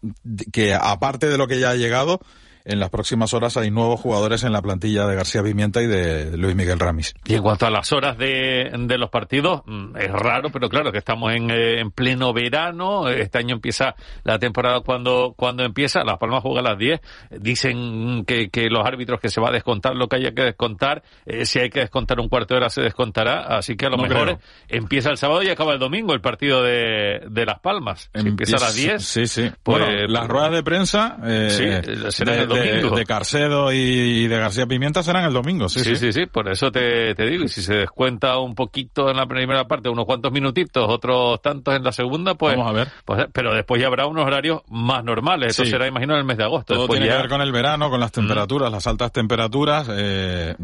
que aparte de lo que ya ha llegado, en las próximas horas hay nuevos jugadores en la plantilla de García Pimienta y de Luis Miguel Ramis. Y en cuanto a las horas de, de los partidos, mm, es raro, pero claro que estamos en, eh, en, pleno verano, este año empieza la temporada cuando, cuando empieza, Las Palmas juega a las 10, dicen que, que los árbitros que se va a descontar lo que haya que descontar, eh, si hay que descontar un cuarto de hora se descontará, así que a lo no mejor creo. empieza el sábado y acaba el domingo el partido de, de Las Palmas. Si empieza a las 10. Sí, sí. Pues, bueno, las ruedas de prensa eh, sí, será de, de, de, Carcedo y de García Pimienta serán el domingo, sí, sí. Sí, sí, sí, por eso te, te, digo. Y si se descuenta un poquito en la primera parte, unos cuantos minutitos, otros tantos en la segunda, pues. Vamos a ver. Pues, pero después ya habrá unos horarios más normales. Esto sí. será, imagino, en el mes de agosto. Todo después tiene ya... que ver con el verano, con las temperaturas, mm. las altas temperaturas. Eh,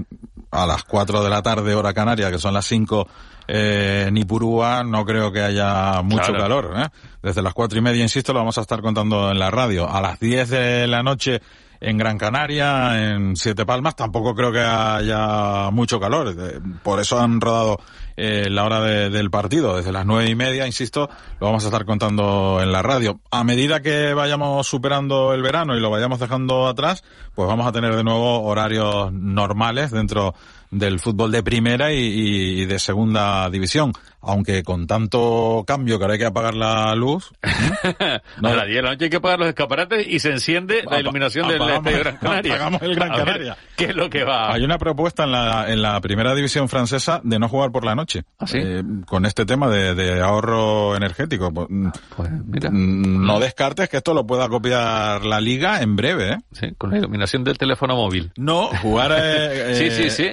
a las 4 de la tarde, hora canaria, que son las 5 eh, Nipurúa, no creo que haya mucho claro. calor. ¿eh? Desde las cuatro y media, insisto, lo vamos a estar contando en la radio. A las 10 de la noche en Gran Canaria, en Siete Palmas, tampoco creo que haya mucho calor. Por eso han rodado eh, la hora del partido, desde las nueve y media, insisto, lo vamos a estar contando en la radio. A medida que vayamos superando el verano y lo vayamos dejando atrás, pues vamos a tener de nuevo horarios normales dentro del fútbol de primera y, de segunda división. Aunque con tanto cambio que ahora hay que apagar la luz. no, a las 10 de la noche hay que apagar los escaparates y se enciende la iluminación del Gran Canaria. Apagamos el Gran Canaria. ¿Qué es lo que va? Hay una propuesta en la, en la primera división francesa de no jugar por la noche. ¿Ah, eh, con este tema de, ahorro energético. Pues, mm, pues mira. Mm, no descartes que esto lo pueda copiar la liga en breve. ¿eh? Sí, con la iluminación del teléfono móvil. No, jugar eh, sí, sí, sí,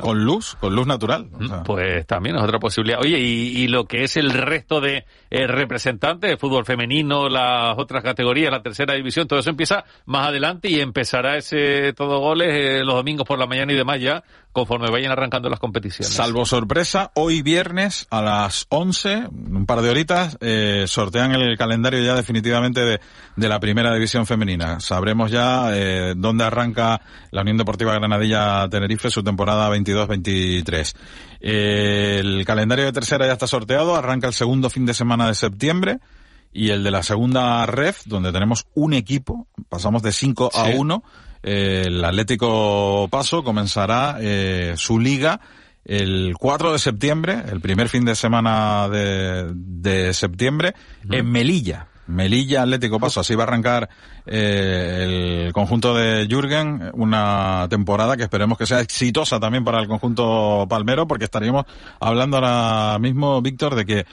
con, luz, con luz natural. Pues también es otra posibilidad. Oye, y, lo que es el resto de eh, representantes de fútbol femenino, las otras categorías, la tercera división, todo eso empieza más adelante y empezará ese todo goles eh, los domingos por la mañana y demás ya, conforme vayan arrancando las competiciones. Salvo sorpresa, hoy viernes a las 11, un par de horitas, eh, sortean el calendario ya definitivamente de, de la primera división femenina. Sabremos ya dónde arranca la Unión Deportiva Granadilla Tenerife su temporada 22-23. el calendario de tercera ya está sorteado, arranca el segundo fin de semana de septiembre y el de la segunda ref, donde tenemos un equipo, pasamos de 5 a 1. El Atlético Paso comenzará eh, su liga el 4 de septiembre, el primer fin de semana de, de septiembre, en Melilla. Melilla Atlético Paso. Así va a arrancar eh, el conjunto de Jürgen, una temporada que esperemos que sea exitosa también para el conjunto palmero, porque estaríamos hablando ahora mismo, Víctor, de que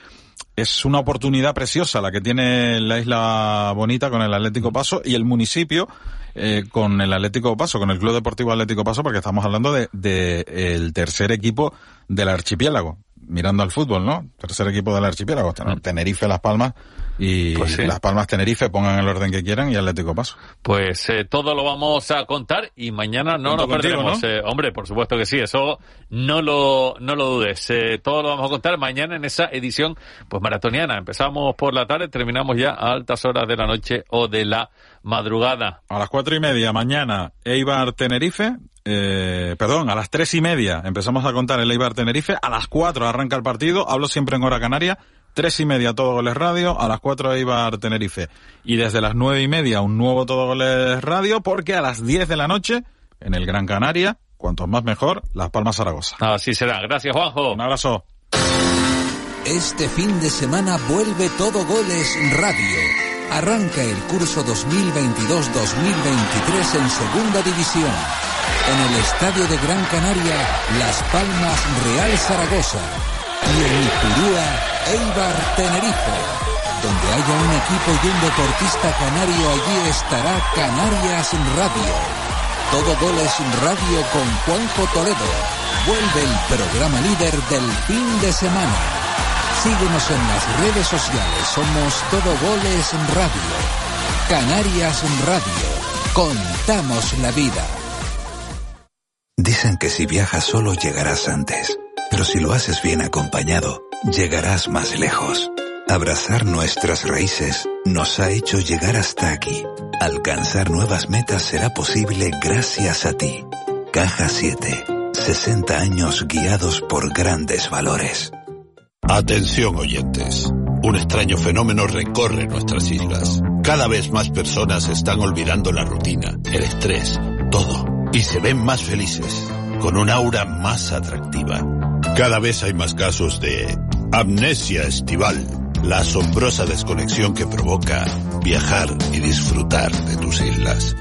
es una oportunidad preciosa la que tiene la isla bonita con el Atlético Paso y el municipio eh, con el Atlético Paso, con el Club Deportivo Atlético Paso, porque estamos hablando de, de el tercer equipo del archipiélago mirando al fútbol, ¿no? Tercer equipo del archipiélago, mm. Tenerife, Las Palmas y pues Las Palmas Tenerife, pongan el orden que quieran y Atlético Paso. Pues eh, todo lo vamos a contar y mañana no nos perdemos. Eh, hombre, por supuesto que sí, eso no lo, no lo dudes. Eh, todo lo vamos a contar mañana en esa edición pues maratoniana. Empezamos por la tarde, terminamos ya a altas horas de la noche o de la madrugada. A las cuatro y media mañana Eibar Tenerife, eh, perdón, a las tres y media empezamos a contar el Eibar Tenerife, a las cuatro arranca el partido, hablo siempre en hora canaria, tres y media todo goles radio, a las cuatro Eibar Tenerife. Y desde las nueve y media un nuevo todo goles radio, porque a las diez de la noche, en el Gran Canaria, cuanto más mejor, Las Palmas Zaragoza. Así será. Gracias, Juanjo. Un abrazo. Este fin de semana vuelve todo goles radio. Arranca el curso 2022-2023 en Segunda División en el Estadio de Gran Canaria, Las Palmas Real Zaragoza y en Ipurúa, Eibar Tenerife. Donde haya un equipo y un deportista canario, allí estará Canarias Radio. Todo goles radio con Juanjo Toledo. Vuelve el programa líder del fin de semana. Síguenos en las redes sociales, somos Todo Goles Radio. Canarias Radio. Contamos la vida. Dicen que si viajas solo llegarás antes, pero si lo haces bien acompañado, llegarás más lejos. Abrazar nuestras raíces nos ha hecho llegar hasta aquí. Alcanzar nuevas metas será posible gracias a ti. Caja 7. 60 años guiados por grandes valores. Atención oyentes. Un extraño fenómeno recorre nuestras islas. Cada vez más personas están olvidando la rutina, el estrés, todo y se ven más felices, con un aura más atractiva. Cada vez hay más casos de amnesia estival, la asombrosa desconexión que provoca viajar y disfrutar de tus islas.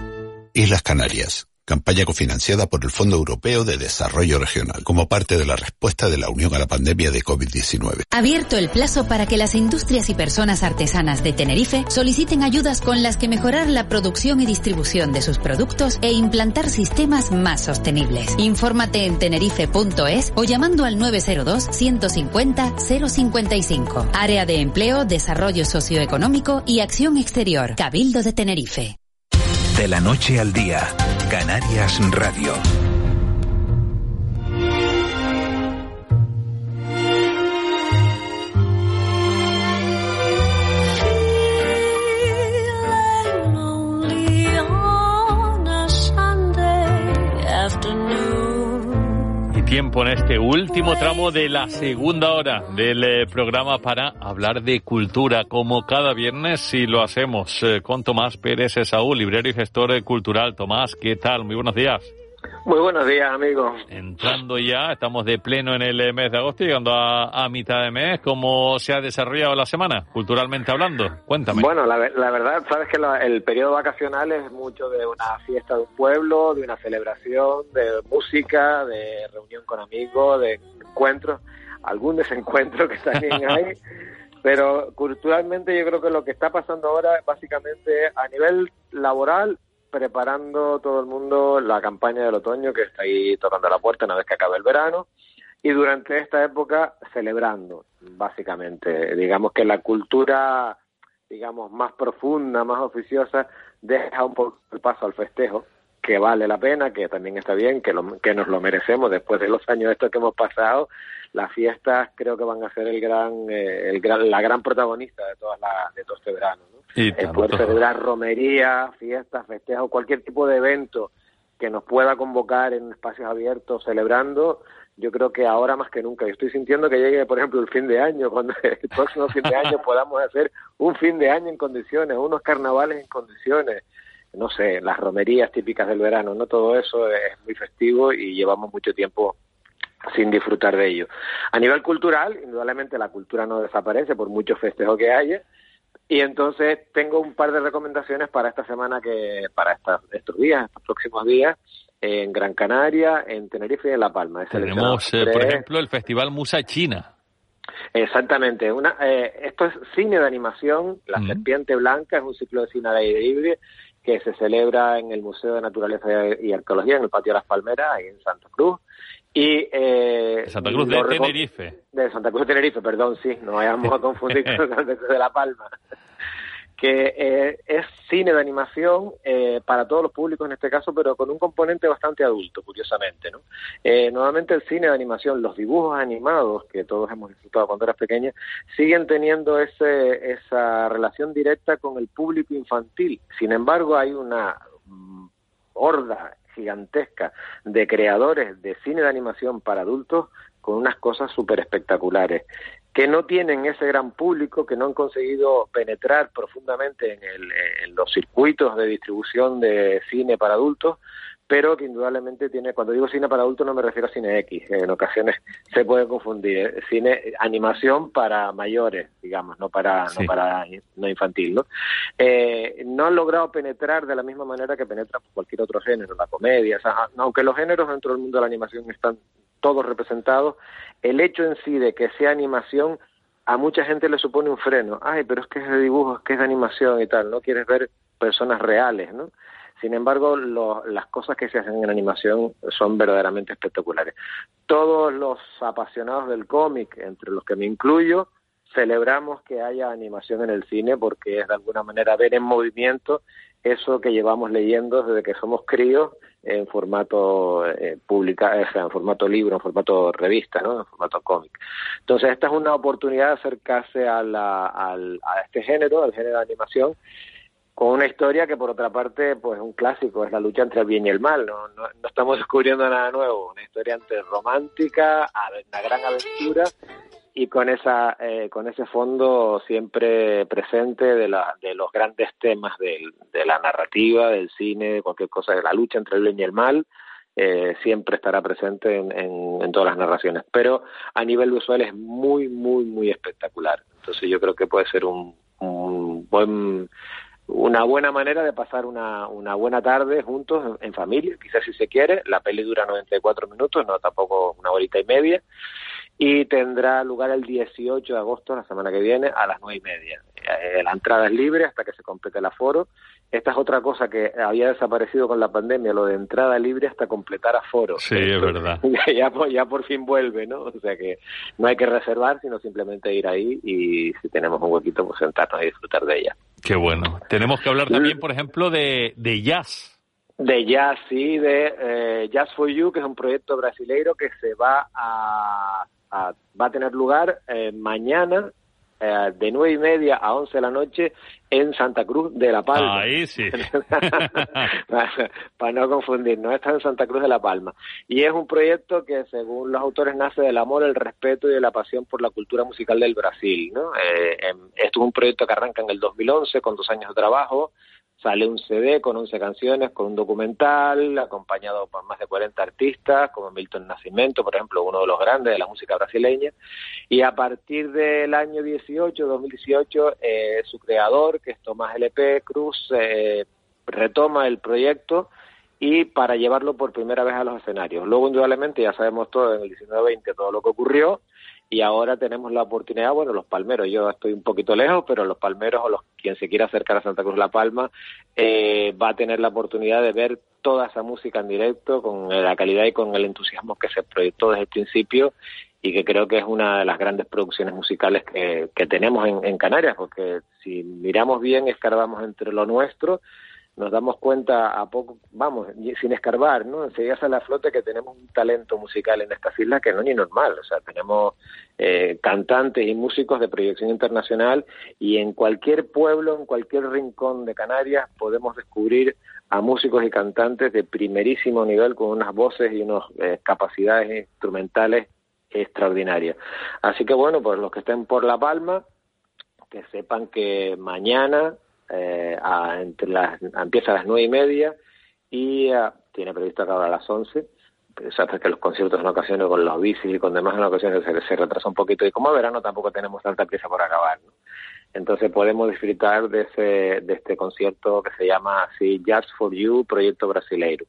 Islas Canarias, campaña cofinanciada por el Fondo Europeo de Desarrollo Regional, como parte de la respuesta de la Unión a la pandemia de COVID-19. Abierto el plazo para que las industrias y personas artesanas de Tenerife soliciten ayudas con las que mejorar la producción y distribución de sus productos e implantar sistemas más sostenibles. Infórmate en tenerife.es o llamando al 902 150 055. Área de Empleo, Desarrollo Socioeconómico y Acción Exterior. Cabildo de Tenerife. De la noche al día, Canarias Radio. Tiempo en este último tramo de la segunda hora del eh, programa para hablar de cultura, como cada viernes, y lo hacemos eh, con Tomás Pérez Saúl, librero y gestor eh, cultural. Tomás, ¿qué tal? Muy buenos días. Muy buenos días, amigos. Entrando ya, estamos de pleno en el mes de agosto, llegando a, mitad de mes. ¿Cómo se ha desarrollado la semana, culturalmente hablando? Cuéntame. Bueno, la, verdad, sabes que el periodo vacacional es mucho de una fiesta de un pueblo, de una celebración, de música, de reunión con amigos, de encuentros, algún desencuentro que también hay. Pero culturalmente yo creo que lo que está pasando ahora es básicamente a nivel laboral preparando todo el mundo la campaña del otoño que está ahí tocando la puerta una vez que acabe el verano y durante esta época celebrando, básicamente. Digamos que la cultura, digamos, más profunda, más oficiosa, deja un poco el paso al festejo, que vale la pena, que también está bien, que, lo, que nos lo merecemos después de los años estos que hemos pasado. Las fiestas creo que van a ser el gran, eh, el gran la gran protagonista de, todas la, de todo este verano. Y el poder celebrar romería, fiestas, festejos, cualquier tipo de evento que nos pueda convocar en espacios abiertos celebrando, yo creo que ahora más que nunca. Yo estoy sintiendo que llegue, por ejemplo, el fin de año, cuando el próximo fin de año podamos hacer un fin de año en condiciones, unos carnavales en condiciones, no sé, las romerías típicas del verano, no todo eso es muy festivo y llevamos mucho tiempo sin disfrutar de ello. A nivel cultural, indudablemente la cultura no desaparece por mucho festejo que haya, y entonces tengo un par de recomendaciones para esta semana, que para estos días, estos próximos días, en Gran Canaria, en Tenerife y en La Palma. Tenemos, eh, por ejemplo, el Festival Musa China. Exactamente. Una, eh, esto es cine de animación. La Serpiente Blanca es un ciclo de cine al aire libre que se celebra en el Museo de Naturaleza y Arqueología, en el Patio de las Palmeras, ahí en Santa Cruz. Y, eh, Santa Cruz de Tenerife. De Santa Cruz de Tenerife, perdón, sí, no vayamos a confundir con Santa Cruz de La Palma. que eh, es cine de animación eh, para todos los públicos en este caso, pero con un componente bastante adulto, curiosamente. ¿no? Eh, nuevamente el cine de animación, los dibujos animados que todos hemos disfrutado cuando eras pequeña, siguen teniendo ese, esa relación directa con el público infantil. Sin embargo, hay una mm, horda gigantesca de creadores de cine de animación para adultos con unas cosas súper espectaculares que no tienen ese gran público, que no han conseguido penetrar profundamente en, el, en los circuitos de distribución de cine para adultos, pero que indudablemente tiene, cuando digo cine para adultos no me refiero a cine X, en ocasiones se puede confundir, ¿eh? cine, animación para mayores, digamos, no para, no para no infantil, ¿no? Eh, no han logrado penetrar de la misma manera que penetra cualquier otro género, la comedia, aunque los géneros dentro del mundo de la animación están todos representados, el hecho en sí de que sea animación a mucha gente le supone un freno. Ay, pero es que es de dibujo, es que es de animación y tal, no quieres ver personas reales, ¿no? Sin embargo, las cosas que se hacen en animación son verdaderamente espectaculares. Todos los apasionados del cómic, entre los que me incluyo, celebramos que haya animación en el cine porque es de alguna manera ver en movimiento eso que llevamos leyendo desde que somos críos en formato eh, publica, en formato libro, en formato revista, ¿no? en formato cómic. Entonces, esta es una oportunidad de acercarse a, la, a este género, al género de animación, con una historia que por otra parte pues es un clásico, es la lucha entre el bien y el mal, no, no, estamos descubriendo nada nuevo, una historia entre romántica, una gran aventura y con esa eh, con ese fondo siempre presente de, la, de los grandes temas de, de la narrativa, del cine, de cualquier cosa, de la lucha entre el bien y el mal, eh, siempre estará presente en, en, en, todas las narraciones. Pero a nivel visual es muy, muy, muy espectacular. Entonces yo creo que puede ser un, un buen una buena manera de pasar una, una buena tarde juntos en, familia, quizás si se quiere. La peli dura 94 minutos, no tampoco una horita y media. Y tendrá lugar el 18 de agosto, la semana que viene, a las nueve y media. Eh, la entrada es libre hasta que se complete el aforo. Esta es otra cosa que había desaparecido con la pandemia, lo de entrada libre hasta completar aforo. Sí, es verdad. Ya, ya, por fin vuelve, ¿no? O sea que no hay que reservar, sino simplemente ir ahí y si tenemos un huequito, pues sentarnos y disfrutar de ella. Qué bueno. Tenemos que hablar también, por ejemplo, de, de jazz. De jazz, sí, de eh, Jazz for You, que es un proyecto brasileiro que se va a, va a tener lugar eh, mañana eh, de nueve y media a once de la noche en Santa Cruz de la Palma. Ahí sí. para, no confundir, no está en Santa Cruz de la Palma. Y es un proyecto que, según los autores, nace del amor, el respeto y de la pasión por la cultura musical del Brasil. ¿no? Eh, em, esto es un proyecto que arranca en el 2011 con dos años de trabajo sale un CD con 11 canciones, con un documental, acompañado por más de 40 artistas, como Milton Nascimento, por ejemplo, uno de los grandes de la música brasileña. Y a partir del año 18, 2018, eh, su creador, que es Tomás LP Cruz, eh, retoma el proyecto y para llevarlo por primera vez a los escenarios. Luego, indudablemente, ya sabemos todo en el 19-20 todo lo que ocurrió y ahora tenemos la oportunidad, bueno, los palmeros, yo estoy un poquito lejos, pero los palmeros o los quien se quiera acercar a Santa Cruz La Palma eh, va a tener la oportunidad de ver toda esa música en directo con la calidad y con el entusiasmo que se proyectó desde el principio y que creo que es una de las grandes producciones musicales que, que tenemos en, en Canarias, porque si miramos bien, escarbamos entre lo nuestro, nos damos cuenta a poco, vamos, sin escarbar, ¿no? Enseguida sale a flote que tenemos un talento musical en estas islas que no es ni normal, o sea, tenemos eh, cantantes y músicos de proyección internacional y en cualquier pueblo, en cualquier rincón de Canarias podemos descubrir a músicos y cantantes de primerísimo nivel con unas voces y unas eh, capacidades instrumentales extraordinarias. Así que bueno, pues los que estén por La Palma, que sepan que mañana eh, a, entre las, empieza a las nueve y media y ah, tiene previsto acabar a las once. Sabes que los conciertos en ocasiones con los bicis y con demás en ocasiones se, se retrasa un poquito y como verano tampoco tenemos tanta prisa por acabar. Entonces podemos disfrutar de, ese, de este concierto que se llama así Jazz for You, Proyecto Brasileiro.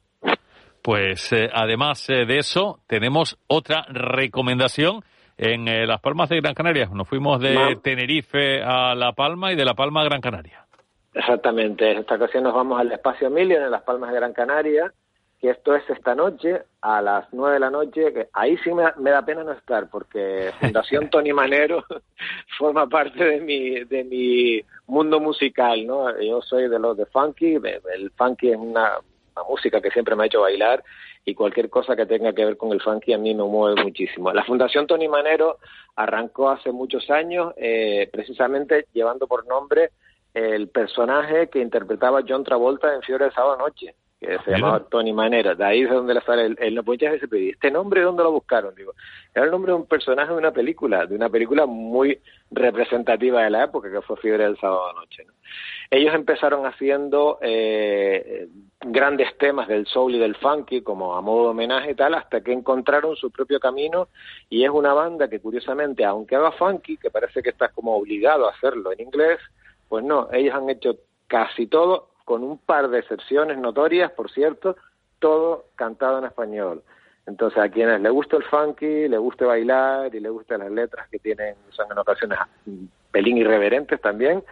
Pues eh, además eh, de eso, tenemos otra recomendación en eh, Las Palmas de Gran Canaria. Nos fuimos de Tenerife a La Palma y de La Palma a Gran Canaria. Exactamente, en esta ocasión nos vamos al Espacio Million en Las Palmas de Gran Canaria, que esto es esta noche a las nueve de la noche, que ahí sí me, me, da pena no estar, porque Fundación Tony Manero forma parte de mi, de mi mundo musical, ¿no? Yo soy de los de funky, el funky es una, una música que siempre me ha hecho bailar y cualquier cosa que tenga que ver con el funky a mí me mueve muchísimo. La Fundación Tony Manero arrancó hace muchos años, eh, precisamente llevando por nombre el personaje que interpretaba John Travolta en Fiore de Sábado Noche, que se llamaba Tony Manera. De ahí es donde le sale el, el muchas veces pedí, ¿este nombre dónde lo buscaron? Digo, era el nombre de un personaje de una película, de una película muy representativa de la época, que fue Fiebre del Sábado Noche. ¿no? Ellos empezaron haciendo eh, grandes temas del soul y del funky, como a modo de homenaje y tal, hasta que encontraron su propio camino, y es una banda que curiosamente, aunque haga funky, que parece que está como obligado a hacerlo en inglés, pues no, ellos han hecho casi todo, con un par de excepciones notorias, por cierto, todo cantado en español. Entonces, a quienes le gusta el funky, le gusta bailar y le gustan las letras que tienen, son en ocasiones pelín irreverentes también,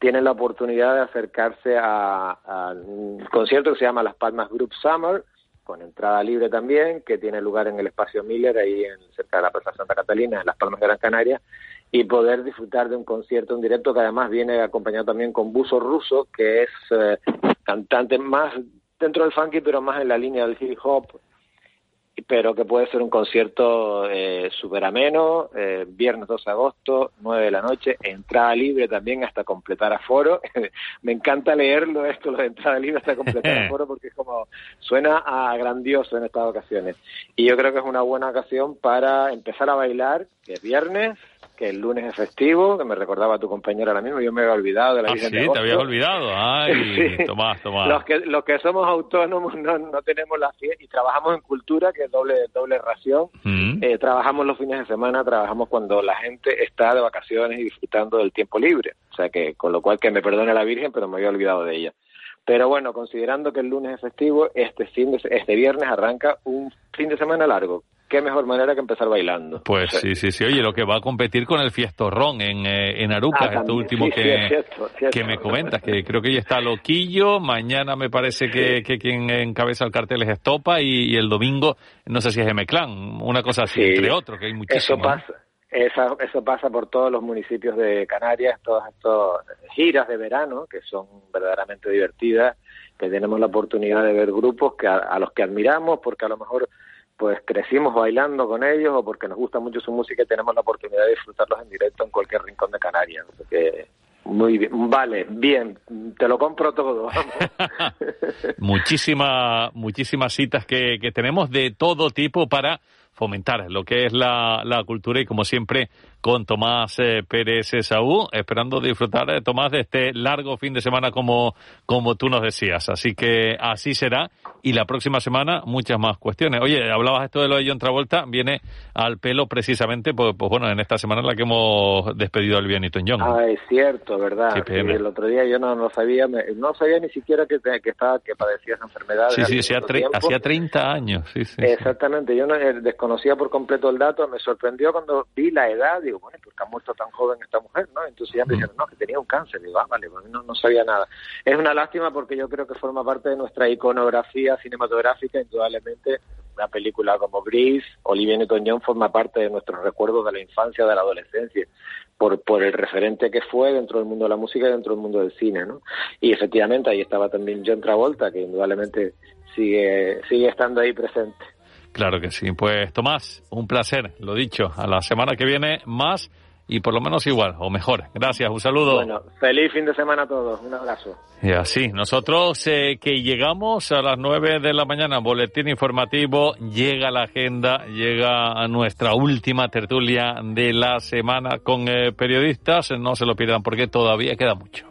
tienen la oportunidad de acercarse a, un concierto que se llama Las Palmas Group Summer, con entrada libre también, que tiene lugar en el espacio Miller, ahí en, cerca de la Plaza Santa Catalina, en Las Palmas de Gran Canaria, y poder disfrutar de un concierto en directo que además viene acompañado también con Buso Russo, que es eh, cantante más dentro del funky, pero más en la línea del hip hop, pero que puede ser un concierto eh, súper ameno, eh, viernes 2 de agosto, 9 de la noche, entrada libre también hasta completar aforo. Me encanta leerlo esto, lo de entrada libre hasta completar aforo, porque es como, suena a grandioso en estas ocasiones. Y yo creo que es una buena ocasión para empezar a bailar, que es viernes, que el lunes es festivo, que me recordaba tu compañera ahora mismo, yo me había olvidado de la ah, Virgen sí, de te habías olvidado. Ay, Sí. Tomás, Tomás. Los que, los que somos autónomos no, no tenemos la fiesta y trabajamos en cultura, que es doble, doble ración. Mm. Eh, trabajamos los fines de semana, trabajamos cuando la gente está de vacaciones y disfrutando del tiempo libre. O sea que, con lo cual que me perdone la Virgen, pero me había olvidado de ella. Pero bueno, considerando que el lunes es festivo, este fin de, este viernes arranca un fin de semana largo. Qué mejor manera que empezar bailando. Pues sí, sí, sí. Oye, lo que va a competir con el Fiestorrón en, eh, en Aruca, Ah, esto último Sí, sí, que, es cierto, cierto. que me comentas, que creo que ya está Loquillo, mañana me parece que, que quien encabeza el cartel es Estopa y, y el domingo, no sé si es Mclán, una cosa así, Sí. entre otros, que hay Eso muchísimos. ¿no? pasa, esa- eso pasa por todos los municipios de Canarias, todas estas giras de verano que son verdaderamente divertidas, que tenemos la oportunidad de ver grupos que a, a los que admiramos porque a lo mejor pues crecimos bailando con ellos o porque nos gusta mucho su música y tenemos la oportunidad de disfrutarlos en directo en cualquier rincón de Canarias. que muy bien, vale, bien, te lo compro todo. muchísimas, muchísimas citas que, que tenemos de todo tipo para fomentar lo que es la, la cultura y como siempre con Tomás eh, Pérez Saúl, esperando disfrutar, eh, Tomás, de este largo fin de semana como, como tú nos decías. Así que así será y la próxima semana muchas más cuestiones. Oye, hablabas esto de lo de John Travolta, viene al pelo precisamente, pues, pues bueno, en esta semana en la que hemos despedido al Bienito John. Ah, es cierto, ¿verdad? el otro día yo no, no sabía, no sabía ni siquiera que, que, estaba, que padecía esa enfermedad. Sí, sí, hacía, hacía 30 años. Sí, sí, Exactamente, yo no, eh, desconocía por completo el dato, me sorprendió cuando vi la edad digo, bueno, ¿por qué ha muerto tan joven esta mujer? ¿no? Entonces ya me dijeron, no, que tenía un cáncer. Digo, ah, vale, pues no, no sabía nada. Es una lástima porque yo creo que forma parte de nuestra iconografía cinematográfica, indudablemente. Una película como Grease, Olivia Newton-John forma parte de nuestros recuerdos de la infancia, de la adolescencia, por, por el referente que fue dentro del mundo de la música y dentro del mundo del cine, ¿no? Y efectivamente ahí estaba también John Travolta, que indudablemente sigue, sigue estando ahí presente. Claro que sí. Pues Tomás, un placer, lo dicho. A la semana que viene más y por lo menos igual o mejor. Gracias, un saludo. Bueno, feliz fin de semana a todos. Un abrazo. Y así, nosotros eh, que llegamos a las nueve de la mañana, boletín informativo, llega la agenda, llega a nuestra última tertulia de la semana con eh, periodistas. No se lo pidan porque todavía queda mucho.